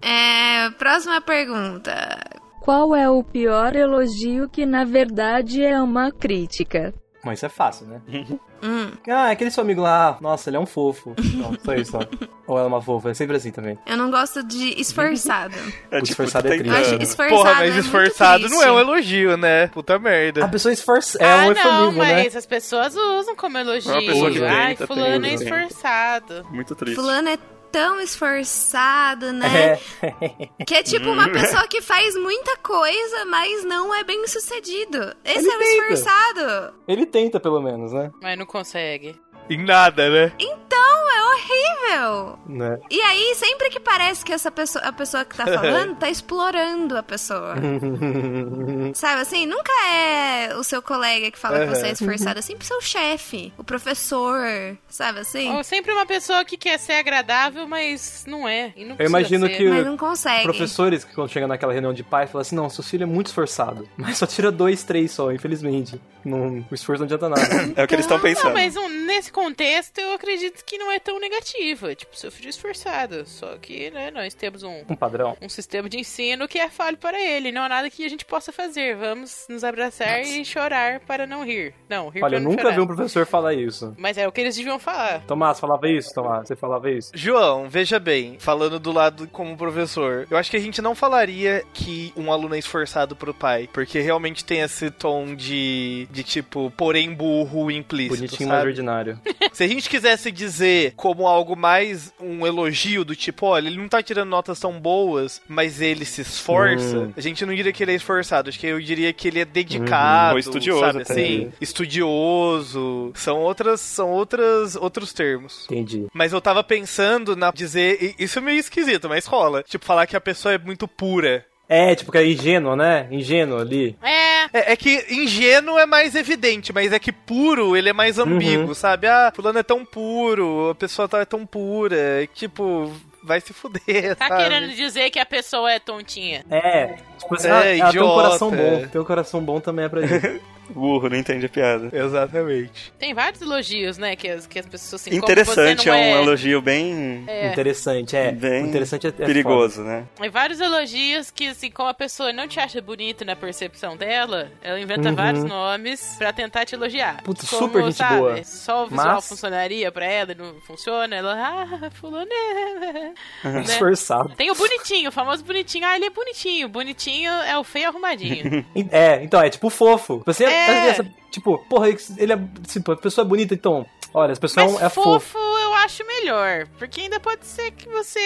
é, próxima pergunta. Qual é o pior elogio que na verdade é uma crítica? Mas isso é fácil, né? [LAUGHS] Hum, Ah, aquele seu amigo lá, nossa, ele é um fofo. Não, só isso, ó. [LAUGHS] Ou ela é uma fofa, é sempre assim também. eu não gosto de esforçado. [LAUGHS] É tipo, esforçado é acho triste. esforçado. Porra, é mas muito esforçado não é um elogio, né? Puta A merda. pessoa esforça. É ah, um não, eufemismo, né? mas as pessoas usam como elogio. Uma pessoa que Ai, tenta, fulano é esforçado. Muito triste. Fulano é tão esforçado, né? É. Que é tipo uma pessoa que faz muita coisa, mas não é bem sucedido. Esse Ele é o tenta. esforçado. Ele tenta, pelo menos, né? Mas não consegue. Em nada, né? Então, horrível. né? E aí, sempre que parece que essa pessoa, a pessoa que tá [LAUGHS] falando tá explorando a pessoa. [LAUGHS] Sabe assim? Nunca é o seu colega que fala que você é esforçado, é sempre o seu chefe, o professor, sabe assim? Ou sempre uma pessoa que quer ser agradável, mas não é. E não Eu imagino ser. que- Mas não consegue. Professores que quando chega naquela reunião de pai falam assim, não, seu filho é muito esforçado. [LAUGHS] Mas só tira dois, três só, infelizmente. Não, o esforço não adianta nada. É o que eles estão pensando. Não, mas um- nesse contexto eu acredito que não é tão negativo. É tipo, seu filho é esforçado. Só que, né, nós temos um, Um padrão. um sistema de ensino que é falho para ele. Não há nada que a gente possa fazer. Vamos nos abraçar e chorar para não rir. Não, rir Olha, para eu não nunca chorar. vi um professor falar isso. Mas é o que eles deviam falar. Tomás, falava isso, Tomás? Você falava isso? João, veja bem, falando do lado como professor, eu acho que a gente não falaria que um aluno é esforçado pro pai, porque realmente tem esse tom de, de tipo, porém burro implícito, Bonitinho, mais sabe? ordinário. Se a gente quisesse dizer como algo mais um elogio do tipo, olha, ele não tá tirando notas tão boas, mas ele se esforça, Hum. a gente não diria que ele é esforçado, acho que eu diria que ele é dedicado, Ou estudioso sabe até. assim? Estudioso, são outras, são outras, outros termos. Entendi. Mas eu tava pensando na dizer, isso é meio esquisito, mas rola, tipo, falar que a pessoa é muito pura. É, tipo, que é ingênuo, né? Ingênuo ali. É, É, é que ingênuo é mais evidente, mas é que puro ele é mais ambíguo, Uhum. sabe? Ah, fulano é tão puro, a pessoa tá é tão pura, é que, tipo, vai se fuder, tá sabe? querendo dizer que a pessoa é tontinha. É, tipo assim, É, ela, ela tem um coração bom. Tem um coração bom também é pra isso. [LAUGHS] Burro, não entende a piada. Exatamente. Tem vários elogios, né? Que as, que as pessoas assim. como Interessante, você não é é um elogio bem É. Interessante, é. Bem interessante é, é perigoso, né? Tem vários elogios que, assim, como a pessoa não te acha bonito na percepção dela, ela inventa Uhum. vários nomes pra tentar te elogiar. Putz, como, super gente sabe, boa. Só o visual Mas- funcionaria pra ela e não funciona. Ela, ah, fulano é... foda. né? Esforçado. Tem o bonitinho, o famoso bonitinho. Ah, ele é bonitinho. Bonitinho é o feio arrumadinho. [LAUGHS] É, então, é tipo fofo. Você É. essa- tipo, porra, ele é. Tipo, a pessoa é bonita, então. Olha, as pessoas Mas é fofo. eu acho melhor. Porque ainda pode ser que você.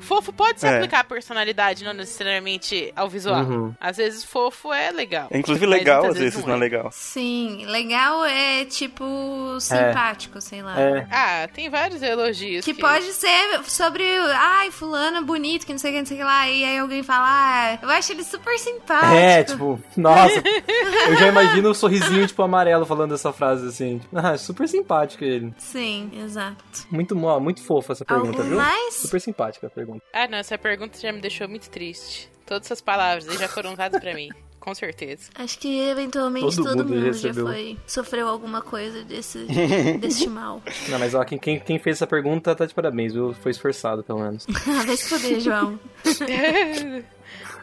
Fofo pode se É. aplicar à personalidade, não necessariamente ao visual. Uhum. Às vezes fofo é legal. É inclusive Mas legal, às vezes não é legal. Sim, legal é tipo simpático, sei lá. É. Ah, tem vários elogios. Que pode ser sobre, ai, fulano é bonito, que não sei o que, não sei o que lá. E aí alguém fala, ah, eu acho ele super simpático. É, tipo, nossa, eu já imagino o sorrisinho, tipo, amarelo falando essa frase assim. Tipo, [LAUGHS] ah, super simpático ele. Sim, exato. Muito, ó, muito fofa essa pergunta, Algum viu? mais? Super simpática a pergunta. Ah, não, essa pergunta já me deixou muito triste. Todas essas palavras aí já foram usadas pra mim. [LAUGHS] Com certeza. Acho que eventualmente Todo todo, mundo mundo, recebeu. já foi. Sofreu alguma coisa desse, [LAUGHS] deste mal. Não, mas ó, quem, quem, quem fez essa pergunta tá de parabéns, viu? Foi esforçado, pelo menos. [LAUGHS] Vai se foder, João.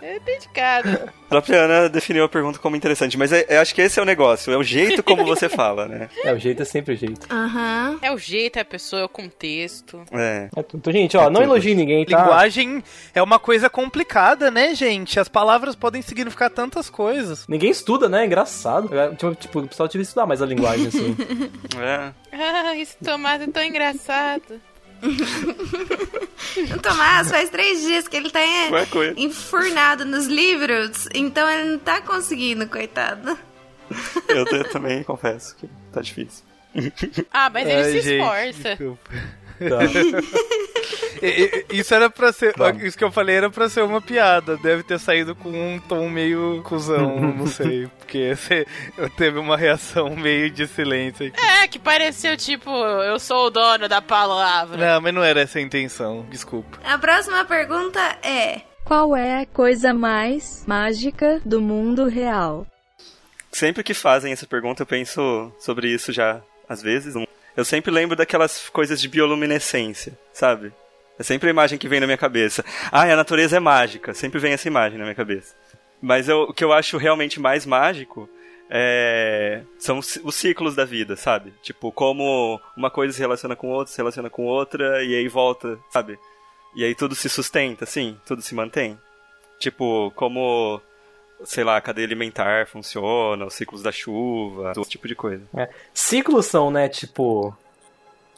É dedicado. [LAUGHS] A própria Ana definiu a pergunta como interessante, mas é- eu acho que esse é o negócio, é o jeito como você [LAUGHS] fala, né? É, o jeito é sempre o jeito. Aham. É o jeito, é a pessoa, é o contexto. É. É, Então, gente, ó, não tudo. elogie ninguém, tá? Linguagem é uma coisa complicada, né, gente? As palavras podem significar tantas coisas. Ninguém estuda, né? É engraçado. É, Tipo, tipo, o pessoal devia estudar mais a linguagem, assim. [LAUGHS] É. Ah, esse tomate é tão engraçado. [LAUGHS] O Tomás faz três dias que ele tá enfurnado nos livros, então ele não tá conseguindo, coitado. Eu, eu também confesso que tá difícil. Ah, mas ele Ai, se gente, esforça. Tá. E- e- Isso era pra ser. Vamos. Isso que eu falei era pra ser uma piada. Deve ter saído com um tom meio cuzão, [LAUGHS] não sei. Porque você teve uma reação meio de silêncio aqui. É, que pareceu tipo, eu sou o dono da palavra. Não, mas não era essa a intenção, desculpa. A próxima pergunta é: Qual é a coisa mais mágica do mundo real? Sempre que fazem essa pergunta, eu penso sobre isso já, às vezes. Eu sempre lembro daquelas coisas de bioluminescência, sabe? É sempre a imagem que vem na minha cabeça. Ah, a natureza é mágica. Sempre vem essa imagem na minha cabeça. Mas eu- o que eu acho realmente mais mágico é, são os os ciclos da vida, sabe? Tipo, como uma coisa se relaciona com outra, se relaciona com outra, e aí volta, sabe? E aí tudo se sustenta, assim, tudo se mantém. Tipo, como, sei lá, a cadeia alimentar funciona, os ciclos da chuva, todo tipo de coisa. Ciclos são, né, tipo.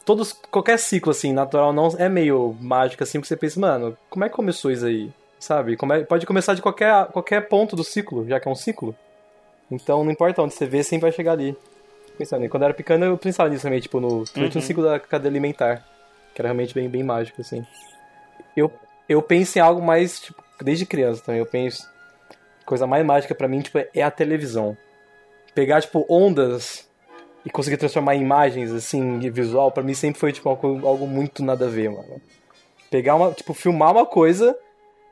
Todos. Qualquer ciclo, assim, natural não é meio mágico, assim, porque você pensa, mano, como é que começou isso aí? Sabe? Como é- pode começar de qualquer, qualquer ponto do ciclo, já que é um ciclo. Então não importa onde você vê, sempre vai chegar ali. Pensando, quando eu era pequeno, eu pensava nisso também, tipo, no, principalmente no Uhum. ciclo da cadeia alimentar. Que era realmente bem, bem mágico, assim. Eu, eu penso em algo mais, tipo, desde criança também, eu penso. Coisa mais mágica pra mim, tipo, é a televisão. Pegar, tipo, ondas e conseguir transformar em imagens, assim, visual, pra mim sempre foi, tipo, algo, algo muito nada a ver, mano. Pegar uma, tipo, filmar uma coisa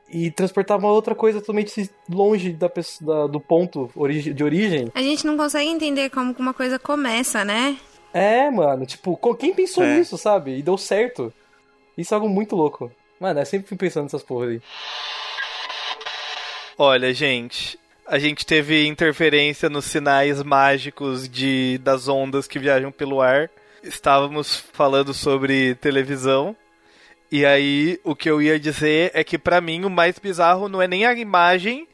e transportar uma outra coisa totalmente longe da, pessoa- da- do ponto origi- de origem. a gente não consegue entender como que uma coisa começa, né? É, mano, tipo, quem pensou É. nisso, sabe? E deu certo. Isso é algo muito louco. Mano, eu sempre fui pensando nessas porra aí. Olha, gente. A gente teve interferência nos sinais mágicos de das ondas que viajam pelo ar. Estávamos falando sobre televisão. E aí, o que eu ia dizer é que pra mim o mais bizarro não é nem a imagem,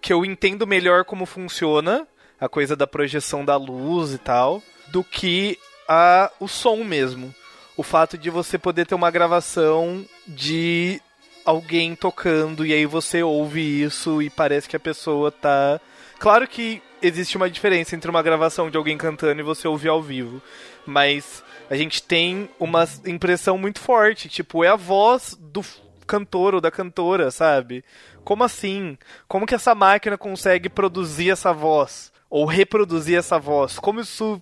que eu entendo melhor como funciona, a coisa da projeção da luz e tal, do que a, o som mesmo. O fato de você poder ter uma gravação de alguém tocando e aí você ouve isso e parece que a pessoa tá. Claro que existe uma diferença entre uma gravação de alguém cantando e você ouvir ao vivo, mas a gente tem uma impressão muito forte, tipo, é a voz do cantor ou da cantora, sabe? Como assim? Como que essa máquina consegue produzir essa voz? Ou reproduzir essa voz? Como isso.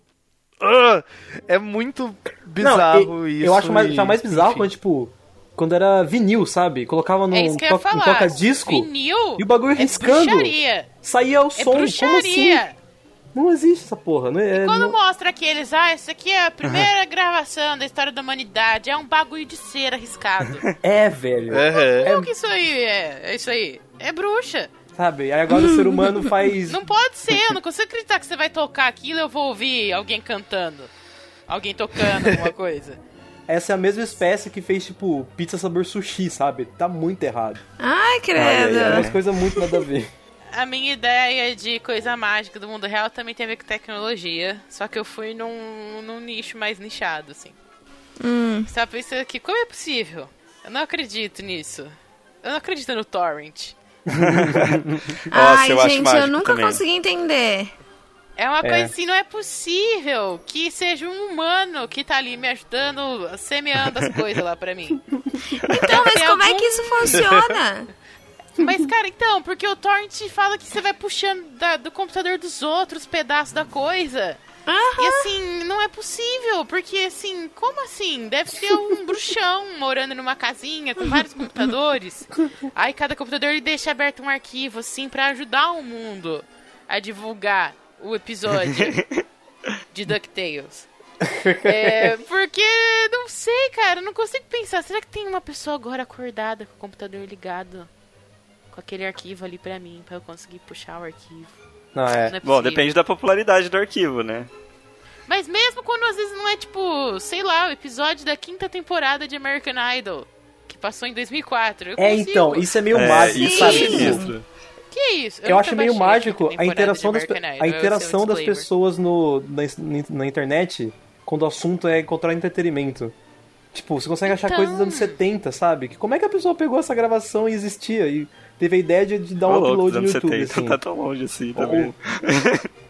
Ah! é muito bizarro Não, e- isso. Eu acho mais, e- achava mais bizarro enfim. quando, tipo, quando era vinil, sabe? Colocava no É isso que to- toca-disco Vinil e o bagulho é riscando. bruxaria. Saía o É som. Como assim? bruxaria. Não existe essa porra. Não é, E quando não- mostra aqueles, ah, isso aqui é a primeira [LAUGHS] gravação da história da humanidade, é um bagulho de cera arriscado. [LAUGHS] é velho. Aham. Como que isso aí é? É isso aí. É bruxa. Sabe? Aí agora o ser humano [LAUGHS] faz. Não pode ser, eu não consigo acreditar que você vai tocar aquilo e eu vou ouvir alguém cantando. Alguém tocando alguma coisa. Essa é a mesma espécie que fez, tipo, pizza sabor sushi, sabe? Tá muito errado. Ai, É credo. umas coisas muito nada a ver. [LAUGHS] A minha ideia de coisa mágica do mundo real também tem a ver com tecnologia. Só que eu fui num, num nicho mais nichado, assim. Hum. Você pensando aqui, como é possível? Eu não acredito nisso. Eu não acredito no torrent. [LAUGHS] [LAUGHS] Ai, eu acho gente, eu nunca também. consegui entender. É uma É. coisa assim, não é possível que seja um humano que tá ali me ajudando, semeando as coisas lá pra mim. [LAUGHS] Então, mas Tem como é algum- que isso funciona? [LAUGHS] Mas, cara, então, porque o torrent fala que você vai puxando da- do computador dos outros pedaços da coisa. E assim, não é possível, porque assim, como assim? Deve ser um [LAUGHS] bruxão morando numa casinha com vários computadores. Aí cada computador ele deixa aberto um arquivo, assim, pra ajudar o mundo a divulgar o episódio [LAUGHS] de DuckTales. É, porque, não sei, cara, não consigo pensar. Será que tem uma pessoa agora acordada com o computador ligado? com aquele arquivo ali pra mim, pra eu conseguir puxar o arquivo. Não, é. Não é Bom, depende da popularidade do arquivo, né? Mas mesmo quando às vezes não é tipo, sei lá, o episódio da quinta temporada de American Idol, que passou em 2004. Eu É, consigo. então, isso é meio é, mágico, isso sabe? é sinistro. Que isso? Eu, nunca acho meio mágico a interação das, a é interação das pessoas no, na, na internet quando o assunto é encontrar entretenimento. Tipo, você consegue achar Então. coisas dos anos 70, sabe? Que como é que a pessoa pegou essa gravação e existia? E teve a ideia de, de dar um louco, upload no YouTube, 70 assim. não tá tão longe assim também. [LAUGHS]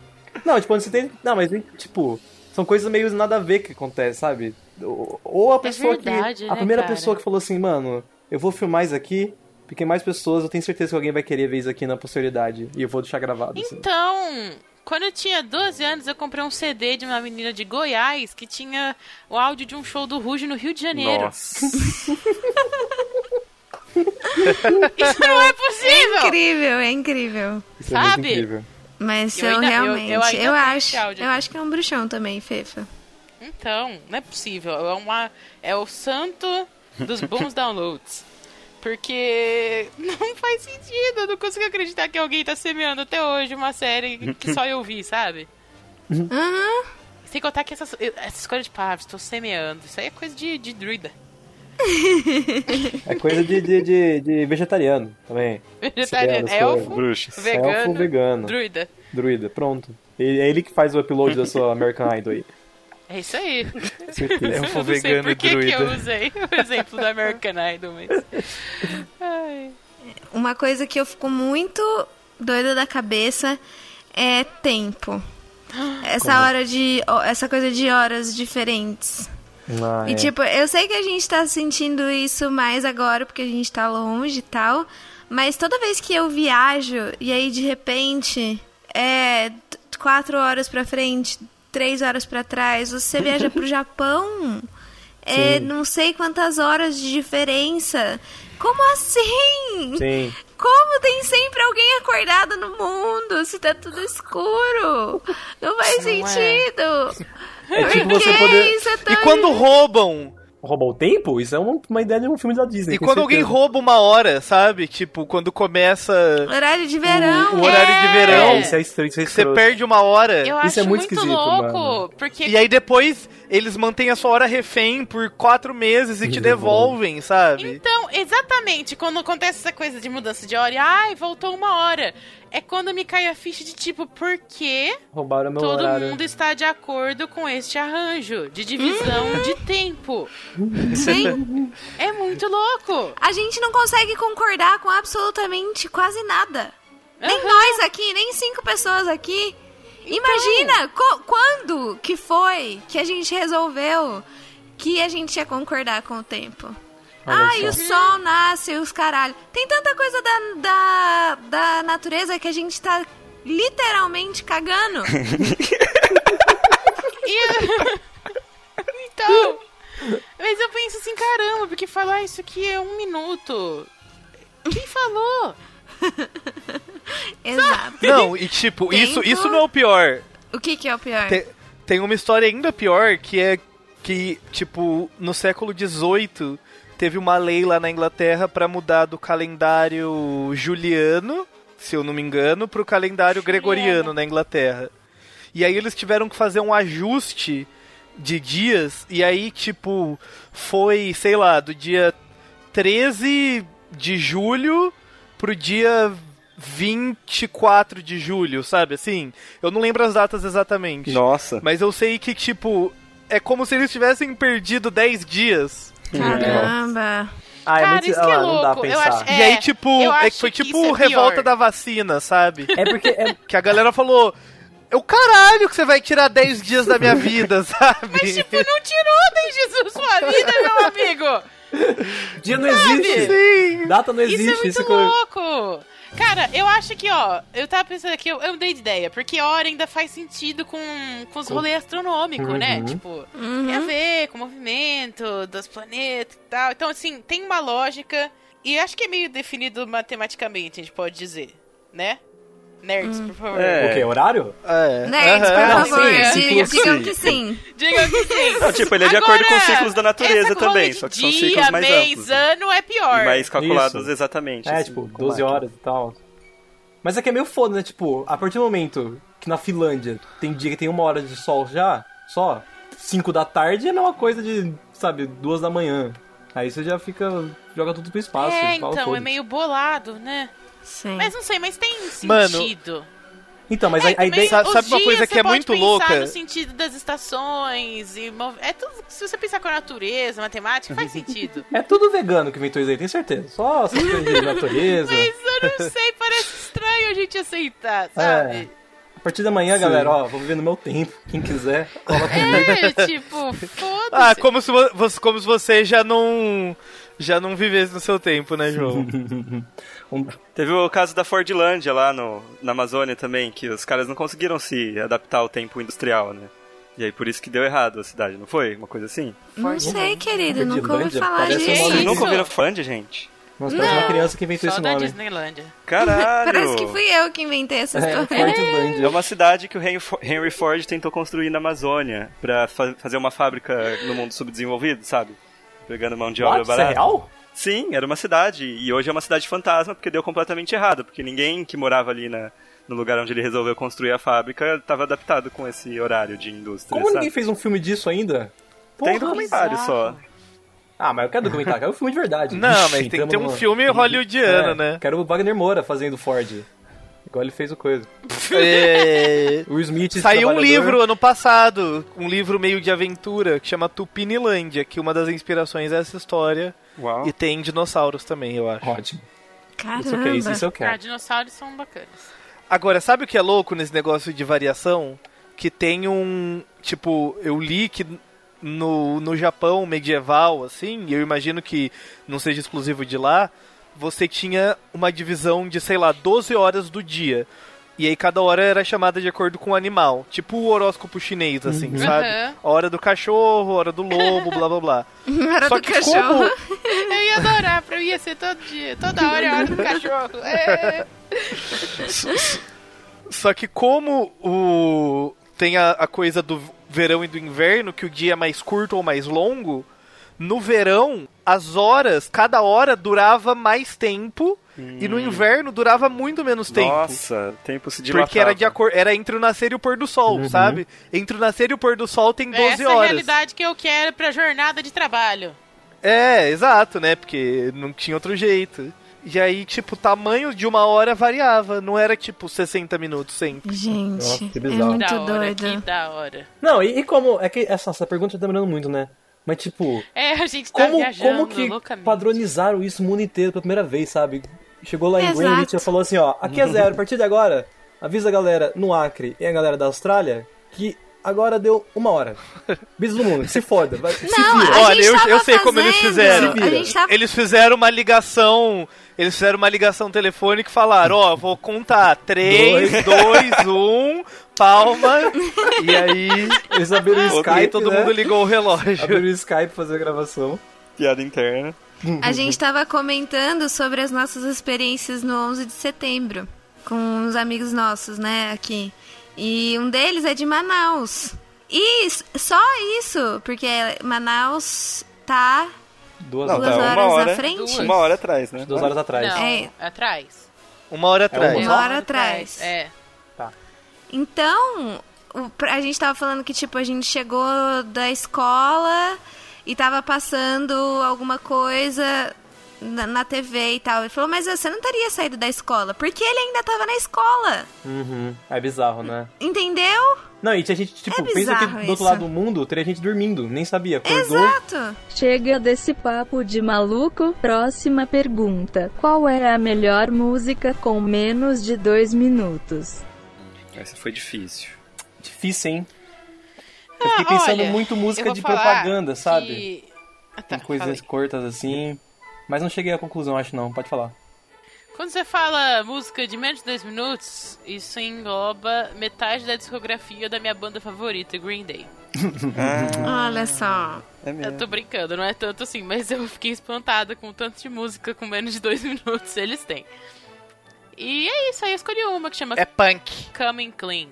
Não, tipo, anos 70. Não, mas tipo, são coisas meio nada a ver que acontece, sabe? Ou, a pessoa verdade, que. A né, primeira cara? pessoa que falou assim, mano, eu vou filmar isso aqui, porque mais pessoas, eu tenho certeza que alguém vai querer ver isso aqui na posterioridade. E eu vou deixar gravado, assim. Então, quando eu tinha 12 anos, eu comprei um CD de uma menina de Goiás que tinha o áudio de um show do Ruge no Rio de Janeiro. Nossa. [LAUGHS] Isso não é possível! Incrível, é incrível. Isso é sabe? incrível. Mas Eu eu, ainda- eu- eu realmente, eu, ainda tenho acho, eu acho que é um bruxão também, Fefa. Então, não é possível. É, uma, é o santo dos bons downloads. Porque [LAUGHS] não faz sentido. Eu não consigo acreditar que alguém tá semeando até hoje uma série que só eu vi, sabe? Aham. Sem contar que essas, essa escolha de palavras, tô semeando. Isso aí é coisa de, de druida. É coisa de, de, de, de vegetariano também. Vegetariano, elfo, Bruxas. vegano, Elfo, vegano. druida. Druida, pronto. É ele que faz o upload da sua American Idol aí. É isso aí. Certeza. Elfo, eu não sei vegano por que, que eu usei o exemplo do American Idol, mas... Ai. Uma coisa que eu fico muito doida da cabeça é tempo. Essa hora de. Essa coisa de horas diferentes. Ah, E é. tipo, eu sei que a gente tá sentindo isso mais agora porque a gente tá longe e tal. Mas toda vez que eu viajo e aí de repente é quatro horas pra frente, três horas pra trás, você [LAUGHS] viaja pro Japão, é não sei quantas horas de diferença. Como assim? Sim. Como tem sempre alguém acordado no mundo se tá tudo escuro? Não faz Não é. sentido. É Por tipo que você poder- isso é tão E quando roubam, Roubar o tempo? Isso é uma, uma ideia de um filme da Disney. e quando alguém certeza. rouba uma hora, sabe? Tipo, quando começa, Horário de verão. o horário de é. verão, É, isso é estranho, isso é você perde uma hora. Eu Isso acho é muito muito, esquisito, louco, mano. porque E aí depois eles mantêm a sua hora refém por quatro meses e te devolvem, sabe? Então, exatamente, quando acontece essa coisa de mudança de hora, e, ai, voltou uma hora. É quando me cai a ficha de tipo, por que Roubaram meu todo horário. mundo está de acordo com este arranjo de divisão de tempo? [LAUGHS] Sim. É muito louco. A gente não consegue concordar com absolutamente quase nada. Nem nós aqui, nem cinco pessoas aqui. Imagina co- quando que foi que a gente resolveu que a gente ia concordar com o tempo. Olha ah, e o sol nasce, os caralho. Tem tanta coisa da, da, da natureza que a gente tá literalmente cagando. [LAUGHS] E- [LAUGHS] então, mas eu penso assim, caramba, porque falar isso aqui é um minuto. Quem falou? [LAUGHS] [LAUGHS] Exato. Não, e tipo, isso, Tempo. isso não é o pior. O que que é o pior? Te- tem uma história ainda pior que é que, tipo, no século XVIII teve uma lei lá na Inglaterra pra mudar do calendário juliano, se eu não me engano, pro calendário gregoriano na Inglaterra. E aí eles tiveram que fazer um ajuste de dias, e aí, tipo, foi, sei lá, do dia 13 de julho pro dia 24 de julho, sabe assim? Eu não lembro as datas exatamente. Nossa. Mas eu sei que, tipo, é como se eles tivessem perdido 10 dias. Caramba. Ah, é Cara, muito... isso que é ah, não dá pra Eu pensar. acho- É, e aí, tipo, eu é, foi tipo isso é revolta da vacina, sabe? É porque é, [LAUGHS] que a galera falou. É o caralho que você vai tirar 10 dias da minha vida, [LAUGHS] sabe? Mas, tipo, não tirou nem Jesus sua vida, meu amigo. dia não existe. Sim. Data não Isso existe. é muito isso louco. Cara, eu acho que, ó, eu tava pensando aqui, eu, eu dei de ideia, porque hora ainda faz sentido com, com os rolês astronômicos, né? Uhum. Tipo, tem a ver com o movimento dos planetas e tal. Então, assim, tem uma lógica, e acho que é meio definido matematicamente, a gente pode dizer, né? Nerds, por favor. É. O quê? Horário? É. Nerds, por Não, favor, sim, digam, que sim. Digam que sim. Não, tipo, ele é de Agora, acordo com os ciclos da natureza essa também, só que de são dia, ciclos mais mês, amplos. né? ano é pior. E mais calculados Isso. exatamente. É, assim, tipo, com 12 máquina. horas e tal. Mas é que é meio foda, né? Tipo, a partir do momento que na Finlândia tem dia que tem uma hora de sol já, só, 5 da tarde é a mesma coisa de, sabe, duas da manhã. Aí você já fica. joga tudo pro espaço. É, então, é meio bolado, né? Sim. Mas não sei, mas tem Mano, sentido. Então, mas É, a, a ideia. Sabe- uma coisa que você é muito louca? no sentido das estações e mov... é tudo se você pensar com a natureza, matemática, faz sentido. [LAUGHS] É tudo vegano que inventou isso aí, tenho certeza. Só essas coisas de natureza. Mas eu não sei, parece estranho a gente aceitar, sabe? A partir da manhã, Sim. galera, ó, vou viver no meu tempo. Quem quiser, cola comigo. É, [LAUGHS] tipo, foda-se. Ah, como se, como se você já não. Já não vivesse no seu tempo, né, João? [LAUGHS] Um- Teve o caso da Fordlândia lá no, na Amazônia também, que os caras não conseguiram se adaptar ao tempo industrial, né? E aí por isso que deu errado a cidade, não foi? Uma coisa assim? Não sei, querido, nunca ouvi falar disso. Vocês nunca ouviram Fordlândia, gente? Nossa, parece uma Não. criança que inventou Só esse da nome. Disneylândia. [LAUGHS] [LAUGHS] Caralho! Parece que fui eu que inventei essa É, história. É Fordlândia. uma cidade que o Henry Fo- Henry Ford tentou construir na Amazônia pra fa- fazer uma fábrica no mundo subdesenvolvido, sabe? Pegando mão de obra What? Isso é barata. real? Sim, era uma cidade. E hoje é uma cidade fantasma porque deu completamente errado. Porque ninguém que morava ali na, no lugar onde ele resolveu construir a fábrica estava adaptado com esse horário de indústria. Como sabe? ninguém fez um filme disso ainda? Tem Porra. documentário só. Ah, mas eu quero documentar, eu quero um filme de verdade. Não, Ixi, mas tem que ter um numa- filme hollywoodiano, É, né? Quero o Wagner Moura fazendo Ford. Igual ele fez o coisa. É... [LAUGHS] O Smith. Saiu um livro ano passado, um livro meio de aventura, que chama Tupinilândia, que uma das inspirações é essa história. Uau. E tem dinossauros também, eu acho. Ótimo. Caramba. Isso ok, isso, isso eu Ah, quero. dinossauros são bacanas. Agora, sabe o que é louco nesse negócio de variação? Que tem um. Tipo, eu li que no, no Japão medieval, assim, e eu imagino que não seja exclusivo de lá, você tinha uma divisão de, sei lá, 12 horas do dia. E aí cada hora era chamada de acordo com o animal. Tipo o horóscopo chinês, assim, sabe? Aham. A hora do cachorro, a hora do lobo, blá blá blá. [LAUGHS] Hora Só do que cachorro. como [LAUGHS] Eu ia adorar, pra eu ia ser todo dia, toda hora é a hora do cachorro. [LAUGHS] É. Só que como o tem a, a coisa do verão e do inverno, que o dia é mais curto ou mais longo, no verão, as horas, cada hora durava mais tempo, e no inverno durava muito menos tempo. Nossa, tempo se dilatava. Porque era de acordo, era entre o nascer e o pôr do sol, sabe? Entre o nascer e o pôr do sol tem 12 Essa é a horas. realidade que eu quero pra jornada de trabalho. É, exato, né? Porque não tinha outro jeito. E aí, tipo, o tamanho de uma hora variava, não era tipo 60 minutos sempre. Gente, Nossa, que é bizarro. muito da hora, doido. que da hora. Não, e, e como. É que essa, essa pergunta tá demorando muito, né? Mas tipo, É, a gente tá como, viajando como que loucamente. padronizaram isso o mundo inteiro pela primeira vez, sabe? Chegou lá em Exato. Greenwich e falou assim, ó, aqui é zero, a partir de agora, avisa a galera no Acre e a galera da Austrália que agora deu uma hora. Bis do mundo, se foda, vai, se Não, vira. a Olha, eu- eu sei como eles fizeram. Se vira. tava... Eles fizeram uma ligação. Eles fizeram uma ligação telefônica e falaram, ó, vou contar. 3, 2, 1, palma. E aí. Eles abriram o E Skype, aí todo né? mundo ligou o relógio. Abriram o Skype pra fazer a gravação. Piada interna. [LAUGHS] A gente tava comentando sobre as nossas experiências no 11 de setembro com uns amigos nossos, né, aqui. E um deles é de Manaus. E só isso, porque Manaus tá Duas, Não, duas tá, uma horas hora- na frente. Uma hora atrás, né? duas horas atrás. Não, É. atrás. Uma hora atrás. uma Uma hora atrás. É. Então, o- pra- a gente tava falando que, tipo, a gente chegou da escola e tava passando alguma coisa na, na TV e tal. Ele falou, mas você não teria saído da escola, porque ele ainda tava na escola. Uhum. É bizarro, né? Entendeu? Não, e tinha gente, tipo, É pensa que do outro isso. lado do mundo teria gente dormindo, nem sabia. Acordou. Exato. Chega desse papo de maluco. Próxima pergunta: Qual é a melhor música com menos de dois minutos? Essa foi difícil. Difícil, hein? Eu fiquei pensando Ah, olha, muito eu música de propaganda, sabe? que- Ah, tá, Tem coisas falei. curtas assim. Mas não cheguei à conclusão, acho não. Pode falar. Quando você fala música de menos de dois minutos, isso engloba metade da discografia da minha banda favorita, Green Day. [LAUGHS] Olha só. É Eu mesmo. tô brincando, não é tanto assim, mas eu fiquei espantada com o tanto de música com menos de dois [LAUGHS] minutos eles têm. E é isso, aí eu escolhi uma que chama É punk. Coming Clean.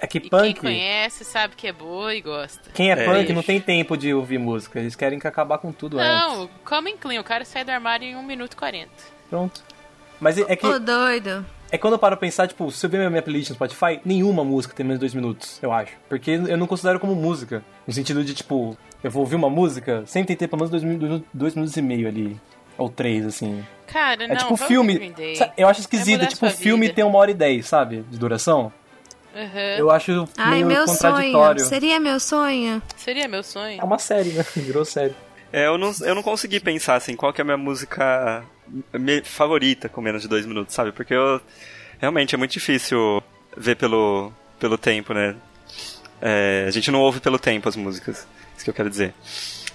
É que E quem punk. conhece sabe que é boa e gosta. Quem é, É punk isso. não tem tempo de ouvir música. Eles querem que acabar com tudo antes. Não, Coming Clean, o cara sai do armário em 1 minuto e 40. Pronto. Mas é é que. Ô, doido. É quando eu paro pra pensar, tipo, se eu ver minha- minha playlist no Spotify, nenhuma música tem menos de dois minutos, eu acho. Porque eu não considero como música. No sentido de, tipo, eu vou ouvir uma música, sempre tem que ter pelo menos dois, minu- dois, dois minutos e meio ali. Ou três, assim. Cara, É não, tipo vamos filme. Eu acho esquisito, é tipo filme vida. tem uma hora e dez, sabe? De duração. Aham. Eu acho Ai, meio meu sonho. contraditório. Seria meu sonho? Seria meu É sonho. uma série, né? [LAUGHS] Virou série. É, eu não, eu não consegui pensar assim, qual que é a minha música favorita com menos de dois minutos, sabe? Porque eu. Realmente é muito difícil ver pelo, pelo tempo, né? É, a gente não ouve pelo tempo as músicas. Isso que eu quero dizer.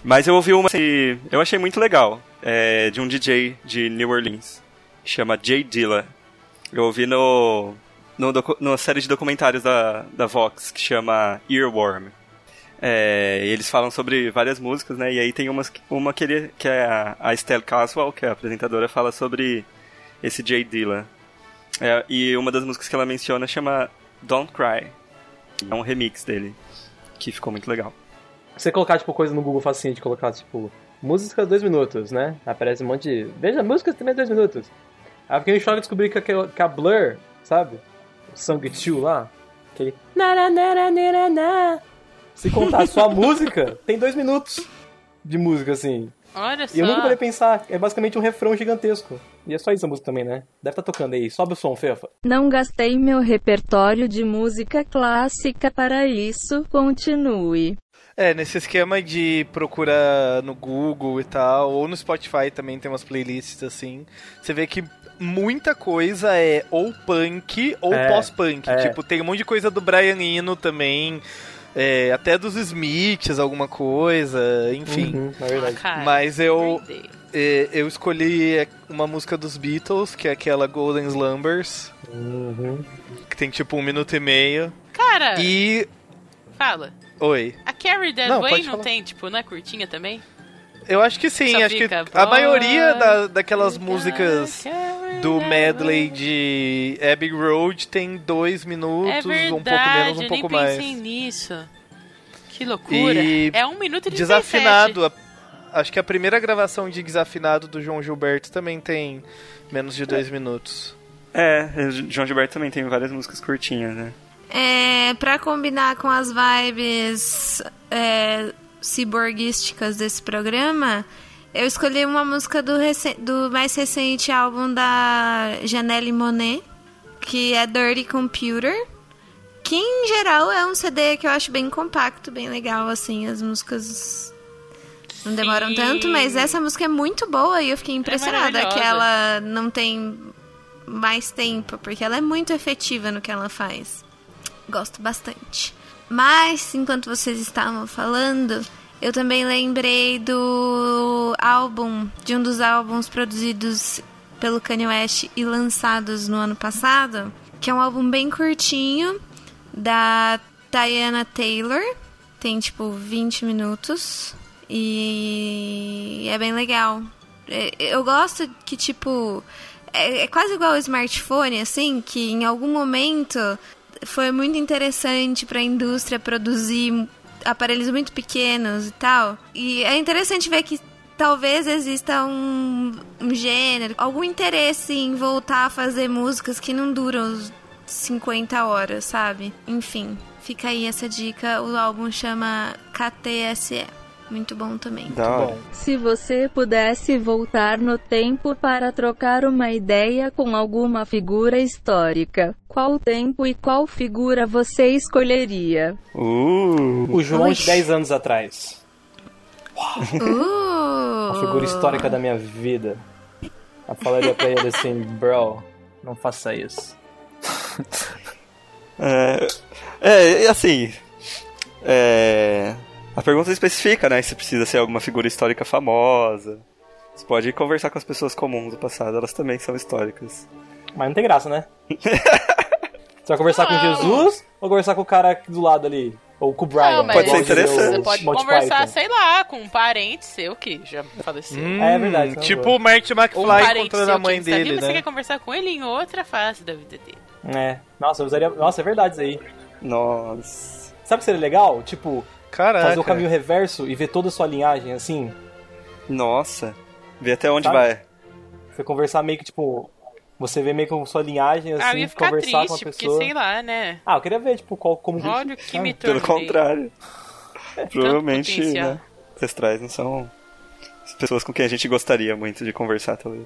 Mas eu ouvi uma que eu achei muito legal. É, de um DJ de New Orleans. Chama Jay Dilla. Eu ouvi no. No numa série de documentários da, da Vox que chama Earworm. É, eles falam sobre várias músicas, né? E aí tem umas, uma que, ele, que é a, Estelle Caswell, que é a apresentadora, fala sobre esse Jay Dilla. É, e uma das músicas que ela menciona chama Don't Cry. É um remix dele, que ficou muito legal. Você colocar, tipo, coisa no Google facinho de colocar, tipo, músicas dois minutos, né? Aparece um monte de. Veja, músicas também dois minutos. Aí eu fiquei em choque de descobrir que, que a Blur, sabe? O Song 2 lá, aquele. Se contar só a música, tem dois minutos de música, assim. Olha só. E eu nunca parei pensar, é basicamente um refrão gigantesco. E é só isso a música também, né? Deve estar tocando aí. Sobe o som, Fefa. Não gastei meu repertório de música clássica para isso. Continue. É, nesse esquema de procurar no Google e tal, ou no Spotify também tem umas playlists assim. Você vê que muita coisa é ou punk ou É, pós-punk. é. Tipo, tem um monte de coisa do Brian Eno também. é, até dos Smiths, alguma coisa, enfim. Uhum, Ah, verdade. cara, Mas eu, é, eu escolhi uma música dos Beatles, que é aquela Golden Slumbers, Uhum. que tem tipo um minuto e meio. Cara, E. fala. Oi. A Carrie That Não, não falar. tem, tipo, não é curtinha também? Eu acho que sim, Só acho que fica, a maioria "Boy, da- daquelas músicas do medley de Abbey Road tem dois minutos, É verdade, um pouco menos, um eu pouco nem mais. pensei nisso. Que loucura. E É um minuto e 37. Desafinado, a- acho que a primeira gravação de Desafinado do João Gilberto também tem menos de dois minutos. É, João Gilberto também tem várias músicas curtinhas, né? É, pra combinar com as vibes é, ciborguísticas desse programa, eu escolhi uma música do, do mais recente álbum da Janelle Monet, que é Dirty Computer. Que em geral é um CD que eu acho bem compacto, bem legal, assim, as músicas não demoram Sim. tanto, mas essa música é muito boa e eu fiquei impressionada que maravilhosa. ela não tem mais tempo, porque ela é muito efetiva no que ela faz. Gosto bastante. Mas, enquanto vocês estavam falando, eu também lembrei do álbum, de um dos álbuns produzidos pelo Kanye West e lançados no ano passado, que é um álbum bem curtinho, da Diana Taylor. Tem tipo 20 minutos. E é bem legal. É- Eu gosto que, tipo, é, é quase igual o smartphone, assim, que em algum momento foi muito interessante para a indústria produzir aparelhos muito pequenos e tal. E é interessante ver que talvez exista um, um gênero, algum interesse em voltar a fazer músicas que não duram 50 horas, sabe? Enfim, fica aí essa dica. O álbum chama KTSE. Muito bom também. Hora. Bom, Se você pudesse voltar no tempo para trocar uma ideia com alguma figura histórica, qual tempo e qual figura você escolheria? Uh, O João de Oxi. 10 anos atrás. [LAUGHS] Uh! A figura histórica da minha vida. Eu falaria pra ele assim, bro, não faça isso. é, é, assim. É, a pergunta especifica, né? Se precisa ser alguma figura histórica famosa. Você pode conversar com as pessoas comuns do passado, elas também são históricas. Mas não tem graça, né? [LAUGHS] Você vai conversar com Não. Jesus ou conversar com o cara do lado ali? Ou com o Brian. Não, mas Pode ser interessante. Você pode Monty conversar, Python. sei lá, com um parente seu que já faleceu. Hum, É verdade, não Tipo o Marty um McFly parente encontrando a mãe dele, você né? quer conversar com ele em outra fase da vida dele. É. Nossa, eu usaria. Nossa, é verdade isso aí. Nossa. Sabe o que seria legal? Tipo, Caraca. fazer o caminho reverso e ver toda a sua linhagem, assim. Nossa. Vê até onde Sabe? vai. Você conversar meio que, tipo. Você vê meio que a sua linhagem, ah, eu assim, ia ficar conversar com a triste, porque pessoa. sei lá, né? Ah, eu queria ver, tipo, qual, como. Ódio que me Pelo contrário. [LAUGHS] Provavelmente, né? Ancestrais não são as pessoas com quem a gente gostaria muito de conversar, talvez.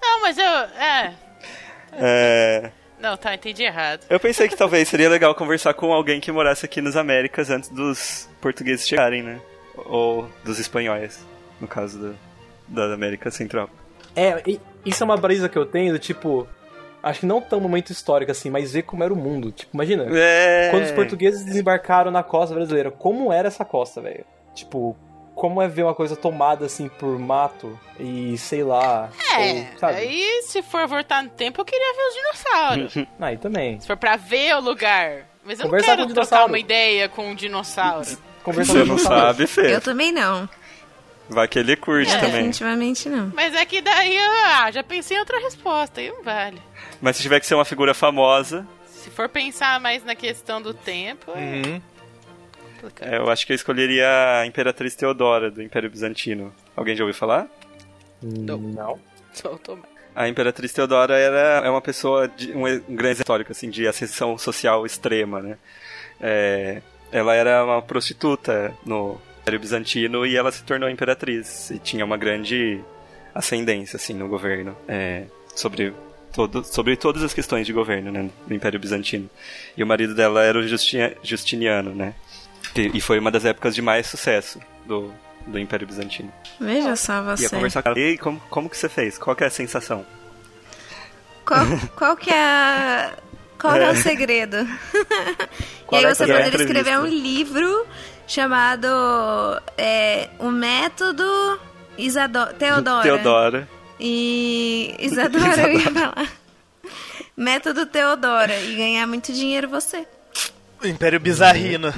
Não, mas eu. É. É, Não, tá, entendi errado. eu pensei que talvez seria legal conversar com alguém que morasse aqui nas Américas antes dos portugueses chegarem, né? Ou dos espanhóis, no caso do, da América Central. É, e- isso é uma brisa que eu tenho, do tipo. Acho que não tão momento histórico assim, mas ver como era o mundo. Tipo, imagina. É. Quando os portugueses desembarcaram na costa brasileira, como era essa costa, velho? Tipo, como é ver uma coisa tomada assim por mato e sei lá. É, ou, sabe? aí se for voltar no tempo, eu queria ver os dinossauros. Aí também. se for pra ver o lugar. Mas eu Conversar não com quero o trocar dinossauro. uma ideia com um dinossauro. Conversar Você com não sabe, Fê. Eu também não. Vai que ele curte É, também. definitivamente não. Mas é que daí eu ah, já pensei em outra resposta, aí não vale. Mas se tiver que ser uma figura famosa, Se for pensar mais na questão do tempo, é Uhum. é, eu acho que eu escolheria a Imperatriz Teodora, do Império Bizantino. Alguém já ouviu falar? Não. Soltou mais. A Imperatriz Teodora era é uma pessoa de um, um grande histórico assim de ascensão social extrema, né? É, ela era uma prostituta no Império Bizantino e ela se tornou imperatriz e tinha uma grande ascendência assim no governo é, sobre todo, sobre todas as questões de governo né, no Império Bizantino. E o marido dela era o Justi- Justiniano, né? E, foi uma das épocas de mais sucesso do, do Império Bizantino. Veja só Ia você. conversar com ela. E aí, como, como que você fez? Qual que é a sensação? Qual, [LAUGHS] qual que é a... Qual que é o É. segredo? [LAUGHS] e aí é você é poderia escrever um livro chamado é, O Método Isado Teodora. Teodora. E Isadora eu ia falar. Método Teodora. E ganhar muito dinheiro você. Império Bizarrino.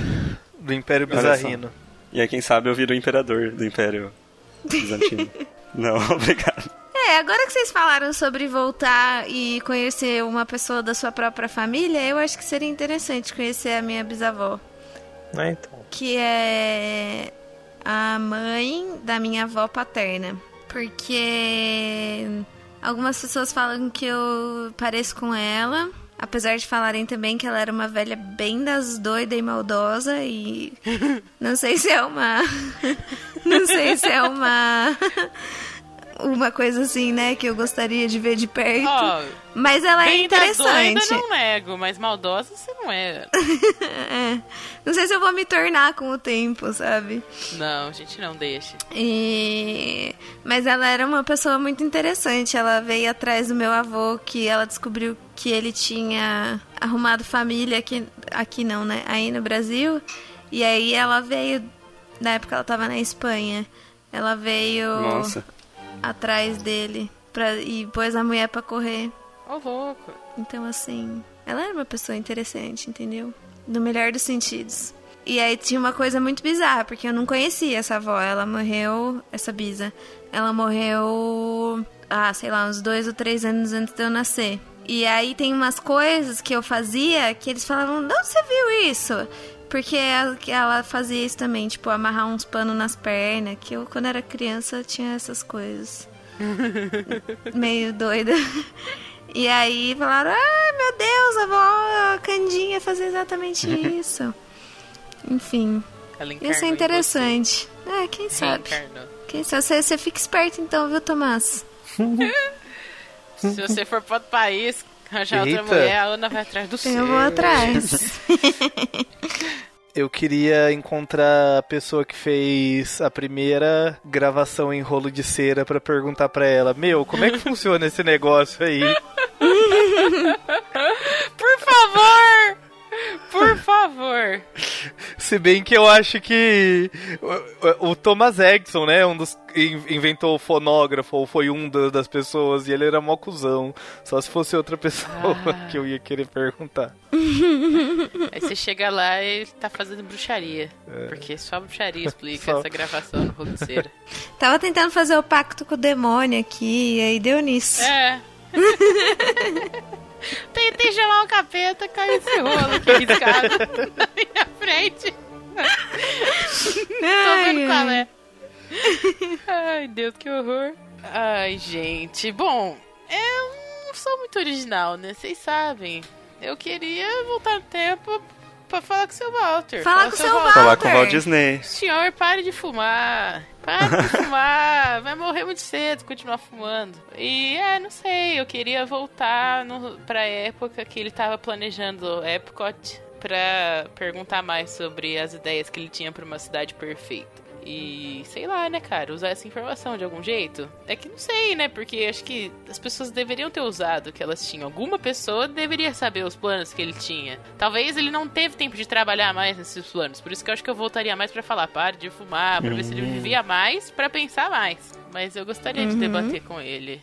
Do Império. Bizarrino. E aí, quem sabe, eu viro o imperador do Império Bizantino. [LAUGHS] Não, [LAUGHS] obrigado. É, agora que vocês falaram sobre voltar e conhecer uma pessoa da sua própria família, eu acho que seria interessante conhecer a minha bisavó. É, então. que é a mãe da minha avó paterna. Porque algumas pessoas falam que eu pareço com ela. Apesar de falarem também que ela era uma velha bem das doida e maldosa e [LAUGHS] não sei se é uma [LAUGHS] não sei se é uma uma coisa assim, né, que eu gostaria de ver de perto. Ó, Mas ela é bem da doida interessante. não nego, mas maldosa você não é. [LAUGHS] É. Não sei se eu vou me tornar com o tempo, sabe? Não, gente, não deixa. E... Mas ela era uma pessoa muito interessante. Ela veio atrás do meu avô, que ela descobriu que ele tinha arrumado família aqui, aqui não, né? Aí no Brasil. E aí ela veio, na época ela tava na Espanha. Ela veio Nossa. Atrás dele pra... e pôs a mulher pra correr. Ô, louco. Então, assim, ela era uma pessoa interessante, entendeu? No melhor dos sentidos. E aí tinha uma coisa muito bizarra, porque eu não conhecia essa avó. Ela morreu, essa bisa, ela morreu, ah, sei lá, uns dois ou três anos antes de eu nascer. E aí tem umas coisas que eu fazia que eles falavam, onde você viu isso? Porque ela, que ela fazia isso também, tipo, amarrar uns panos nas pernas, que eu, quando era criança, tinha essas coisas. [LAUGHS] Meio doida. E aí falaram, ah, meu Deus, a avó a Candinha fazia exatamente [LAUGHS] isso. Enfim, isso é interessante. É, quem sabe? Reencarnou. Quem sabe? Você, você fica esperto então, viu, Tomás? [LAUGHS] Se você for para outro país, [LAUGHS] arranjar outra Eita. mulher, a Ana vai atrás do seu. Eu vou atrás. [LAUGHS] Eu queria encontrar a pessoa que fez a primeira gravação em rolo de cera pra perguntar pra ela: Meu, como é que [LAUGHS] funciona esse negócio aí? Por favor! Por favor! Se bem que eu acho que o, o- Thomas Edison, né, um dos in- inventou o fonógrafo, ou foi um da- das pessoas, e ele era mó cuzão. Só se fosse outra [LAUGHS] pessoa Ah. que eu ia querer perguntar. [LAUGHS] Aí você chega lá e ele tá fazendo bruxaria. Porque só a bruxaria [LAUGHS] explica Só. essa gravação no Rogueira. Tava tentando fazer o pacto com o demônio aqui, e aí deu nisso. É. Tentei chamar o capeta, caiu esse rolo aqui [LAUGHS] riscado na minha frente. Tô vendo qual é. Ai, Deus, que horror. Ai, gente. Bom, eu não sou muito original, né? Vocês sabem. Eu queria voltar no tempo pra falar com o seu Walter. Fala com o seu Walter. Falar com o. Walt Disney. Senhor, pare de fumar. Pare de fumar. Vai morrer muito cedo continuar fumando. E é, não sei, eu queria voltar no, pra época que ele tava planejando Epcot pra perguntar mais sobre as ideias que ele tinha pra uma cidade perfeita. E sei lá, né, cara, usar essa informação de algum jeito. É que não sei, né? Porque acho que as pessoas deveriam ter usado o que elas tinham. Alguma pessoa deveria saber os planos que ele tinha. Talvez ele não teve tempo de trabalhar mais nesses planos. Por isso que eu acho que eu voltaria mais pra falar, pare de fumar, pra ver se ele vivia mais, pra pensar mais. Mas eu gostaria de debater com ele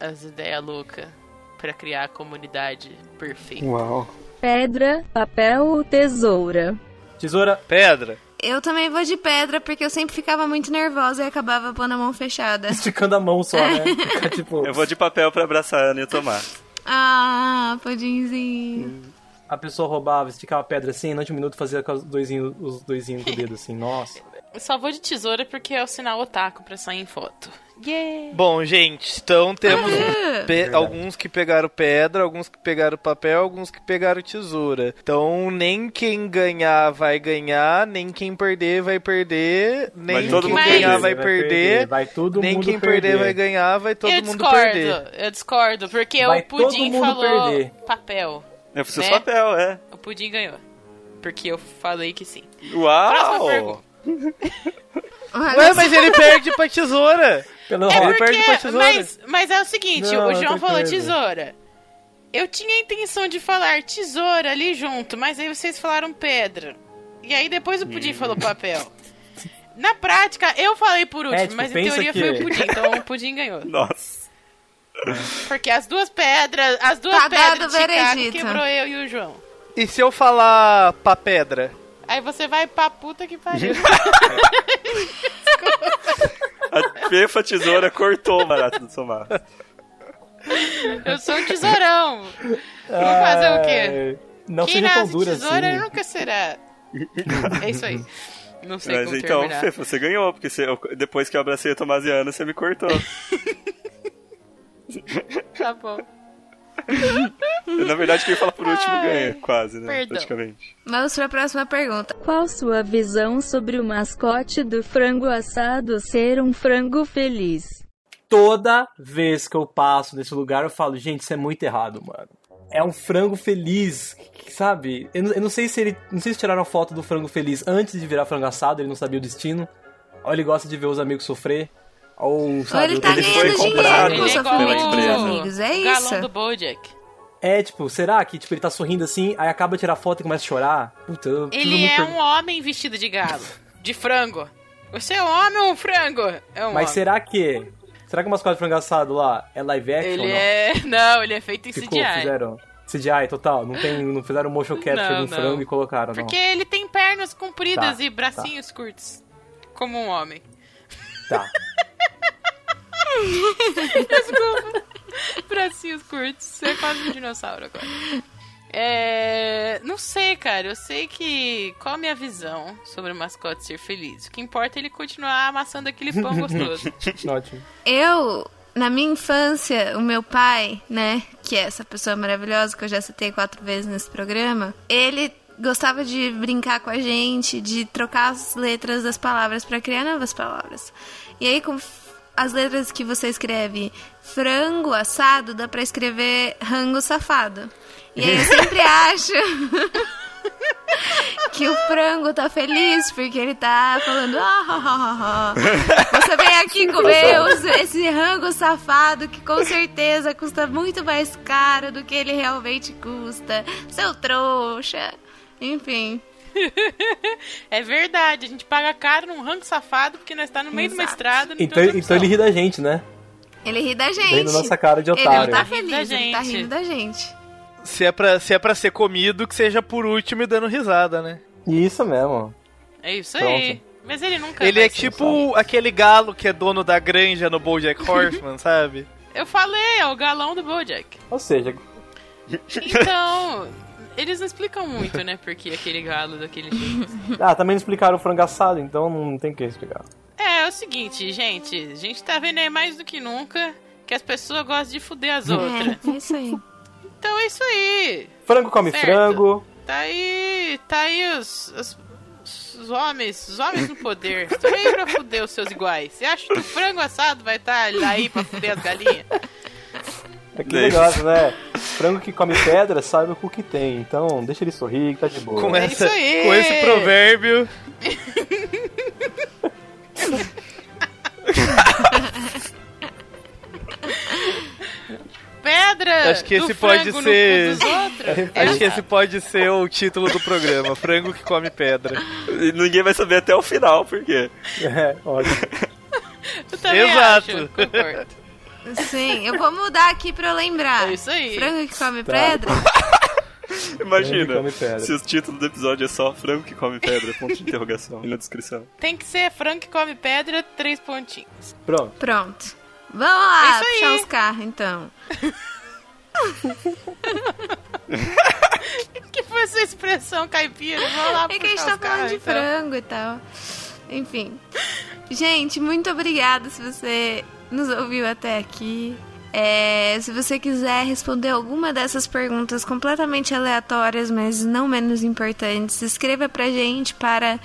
as ideias loucas pra criar a comunidade perfeita. Uau. Pedra, papel ou tesoura? Tesoura, Pedra. Eu também vou de pedra, porque eu sempre ficava muito nervosa e acabava pondo a mão fechada. [LAUGHS] esticando a mão só, né? Fica tipo, Eu vou de papel pra abraçar a Ana e o Tomás. Ah, pudinzinho. a pessoa roubava, esticava a pedra assim, de um minuto fazia com os doisinhos, os doisinhos com o dedo assim, nossa. Eu só vou de tesoura porque é o sinal otaku pra sair em foto. Yeah! Bom, gente, então temos Ah. alguns que pegaram pedra, alguns que pegaram papel, alguns que pegaram tesoura. Então, nem quem ganhar vai ganhar, nem quem perder vai perder, nem Vai todo quem mundo ganhar perder, vai, perder, vai todo nem mundo quem perder. perder vai ganhar, vai todo eu mundo discordo, perder. eu discordo, porque Vai o Pudim falou perder. papel. Eu fiz Né? papel, é. O Pudim ganhou. Porque eu falei que sim. Próxima Uau! Olha Ué, mas ele perde pra tesoura. Pelo É Ele rock. perde pra porque, tesoura. mas, mas é o seguinte, Não, o João falou tesoura. Eu tinha a intenção de falar tesoura ali junto, mas aí vocês falaram pedra. E aí depois o Pudim falou papel. Na prática, eu falei por último, É, tipo, mas em teoria que- foi o Pudim, então o Pudim ganhou. [LAUGHS] Nossa. Porque as duas pedras, as duas Tá pedras de Chicago veredito. quebrou eu e o João. E se eu falar pra pedra? Aí você vai pra puta que pariu. [LAUGHS] A fefa tesoura cortou o barato do Tomás. Eu sou um tesourão. Vou fazer o quê? Não Quem seja tão dura tesoura assim. nunca será. É isso aí. Não sei Mas como então, terminar. Fefa, você ganhou, porque você- depois que eu abracei e a Ana, você me cortou. [LAUGHS] Tá bom. Na verdade, quem fala por último Ai, ganha, quase, né? perdão. Praticamente. Vamos pra próxima pergunta. Qual sua visão sobre o mascote do frango assado ser um frango feliz? Toda vez que eu passo nesse lugar, eu falo, gente, isso é muito errado, mano. É um frango feliz, sabe? Eu, não- eu não sei se ele. Não sei se tiraram a foto do frango feliz antes de virar frango assado, ele não sabia o destino. Ou ele gosta de ver os amigos sofrer. Ou, sabe, ele tá ele ganhando foi dinheiro comprado com o Ele é igual sofrimento dos empresa. amigos. É o galão isso. do Bojack. É, tipo, será que tipo, ele tá sorrindo assim, aí acaba de tirar foto e começa a chorar? Puta, eu Ele é per- um homem vestido de galo. De frango. Você é um homem ou um frango? É um Mas homem. será que. Será que o mascote de frango assado lá é live action ou Ele não? é... [LAUGHS] Não, ele é feito em Ficou, CGI. fizeram. CGI total, não, tem, não fizeram motion capture Não, do frango não. e colocaram, Porque ele tem pernas compridas Tá, e bracinhos curtos. Como um homem. Tá. [LAUGHS] Bracinhos curtos. Você é quase um dinossauro agora. É. Não sei, cara. Eu sei que. Qual a minha visão sobre o mascote ser feliz? O que importa é ele continuar amassando aquele pão [LAUGHS] gostoso. Ótimo. Eu, na minha infância, o meu pai, né, que é essa pessoa maravilhosa que eu já citei quatro vezes nesse programa, ele gostava de brincar com a gente, de trocar as letras das palavras pra criar novas palavras. E aí, com as letras que você escreve frango assado, dá pra escrever rango safado. E aí eu [LAUGHS] sempre acho que o frango tá feliz porque ele tá falando ah, ah, ah, ah. você vem aqui comer os- esse rango safado que com certeza custa muito mais caro do que ele realmente custa seu trouxa enfim [LAUGHS] É verdade, a gente paga caro num rango safado porque nós tá no meio Exato. mestrado. não Então, tem outra então ele opção. ri da gente, né? Ele ri da gente. Vem na nossa cara de Ele não otário. tá Ele ri da feliz, ele tá gente. rindo da gente. Se é, pra, se é pra ser comido, que seja por último e dando risada, né? Isso mesmo. É isso aí. Pronto. Mas ele nunca Ele é tipo aquele galo que é dono da granja no BoJack [LAUGHS] Horseman, sabe? Eu falei, é o galão do Bojack. Ou seja, Então, eles não explicam muito, né? Porque aquele galo daquele jeito. ah, também não explicaram o frango assado, então não tem o que explicar. É, é o seguinte, gente. A gente tá vendo aí mais do que nunca que as pessoas gostam de fuder as outras. É, é isso aí. Então é isso aí. Frango come Certo. frango. Tá aí. Tá aí os. os os homens, os homens no poder, estão aí pra fuder os seus iguais. Você acha que o frango assado vai estar aí pra fuder as galinhas? É que negócio, né? Frango que come pedra sabe o que tem. Então, deixa ele sorrir que tá de boa. Com, É essa, isso aí. com esse provérbio. [LAUGHS] Pedra Acho que do esse pode ser-? [LAUGHS] Acho que esse pode ser o título do programa: Frango que come pedra. E ninguém vai saber até o final, por quê? [LAUGHS] É, ótimo. Eu também Exato. acho, concordo. Sim, eu vou mudar aqui pra eu lembrar. É isso aí. Frango que come Tá. pedra. [LAUGHS] Imagina, se o título do episódio é só frango que come pedra, ponto de interrogação, e na descrição. Tem que ser frango que come pedra, três pontinhos. Pronto. Pronto. Vamos lá, É puxar os carros, então. [LAUGHS] que foi essa expressão caipira? Vamos lá É que a gente tá os carros, falando de então. frango e tal. Enfim. Gente, muito obrigada se você nos ouviu até aqui. É, se você quiser responder alguma dessas perguntas completamente aleatórias, mas não menos importantes, escreva pra gente para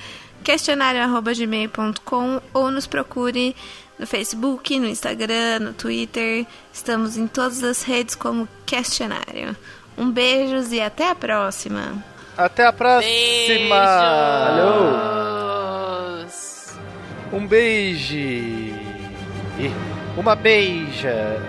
questionário.gmail.com ou nos procure no Facebook, no Instagram, no Twitter. Estamos em todas as redes como Questionário. Um beijos e até a próxima! Até a próxima! Beijos. Um beijo! Uma beija!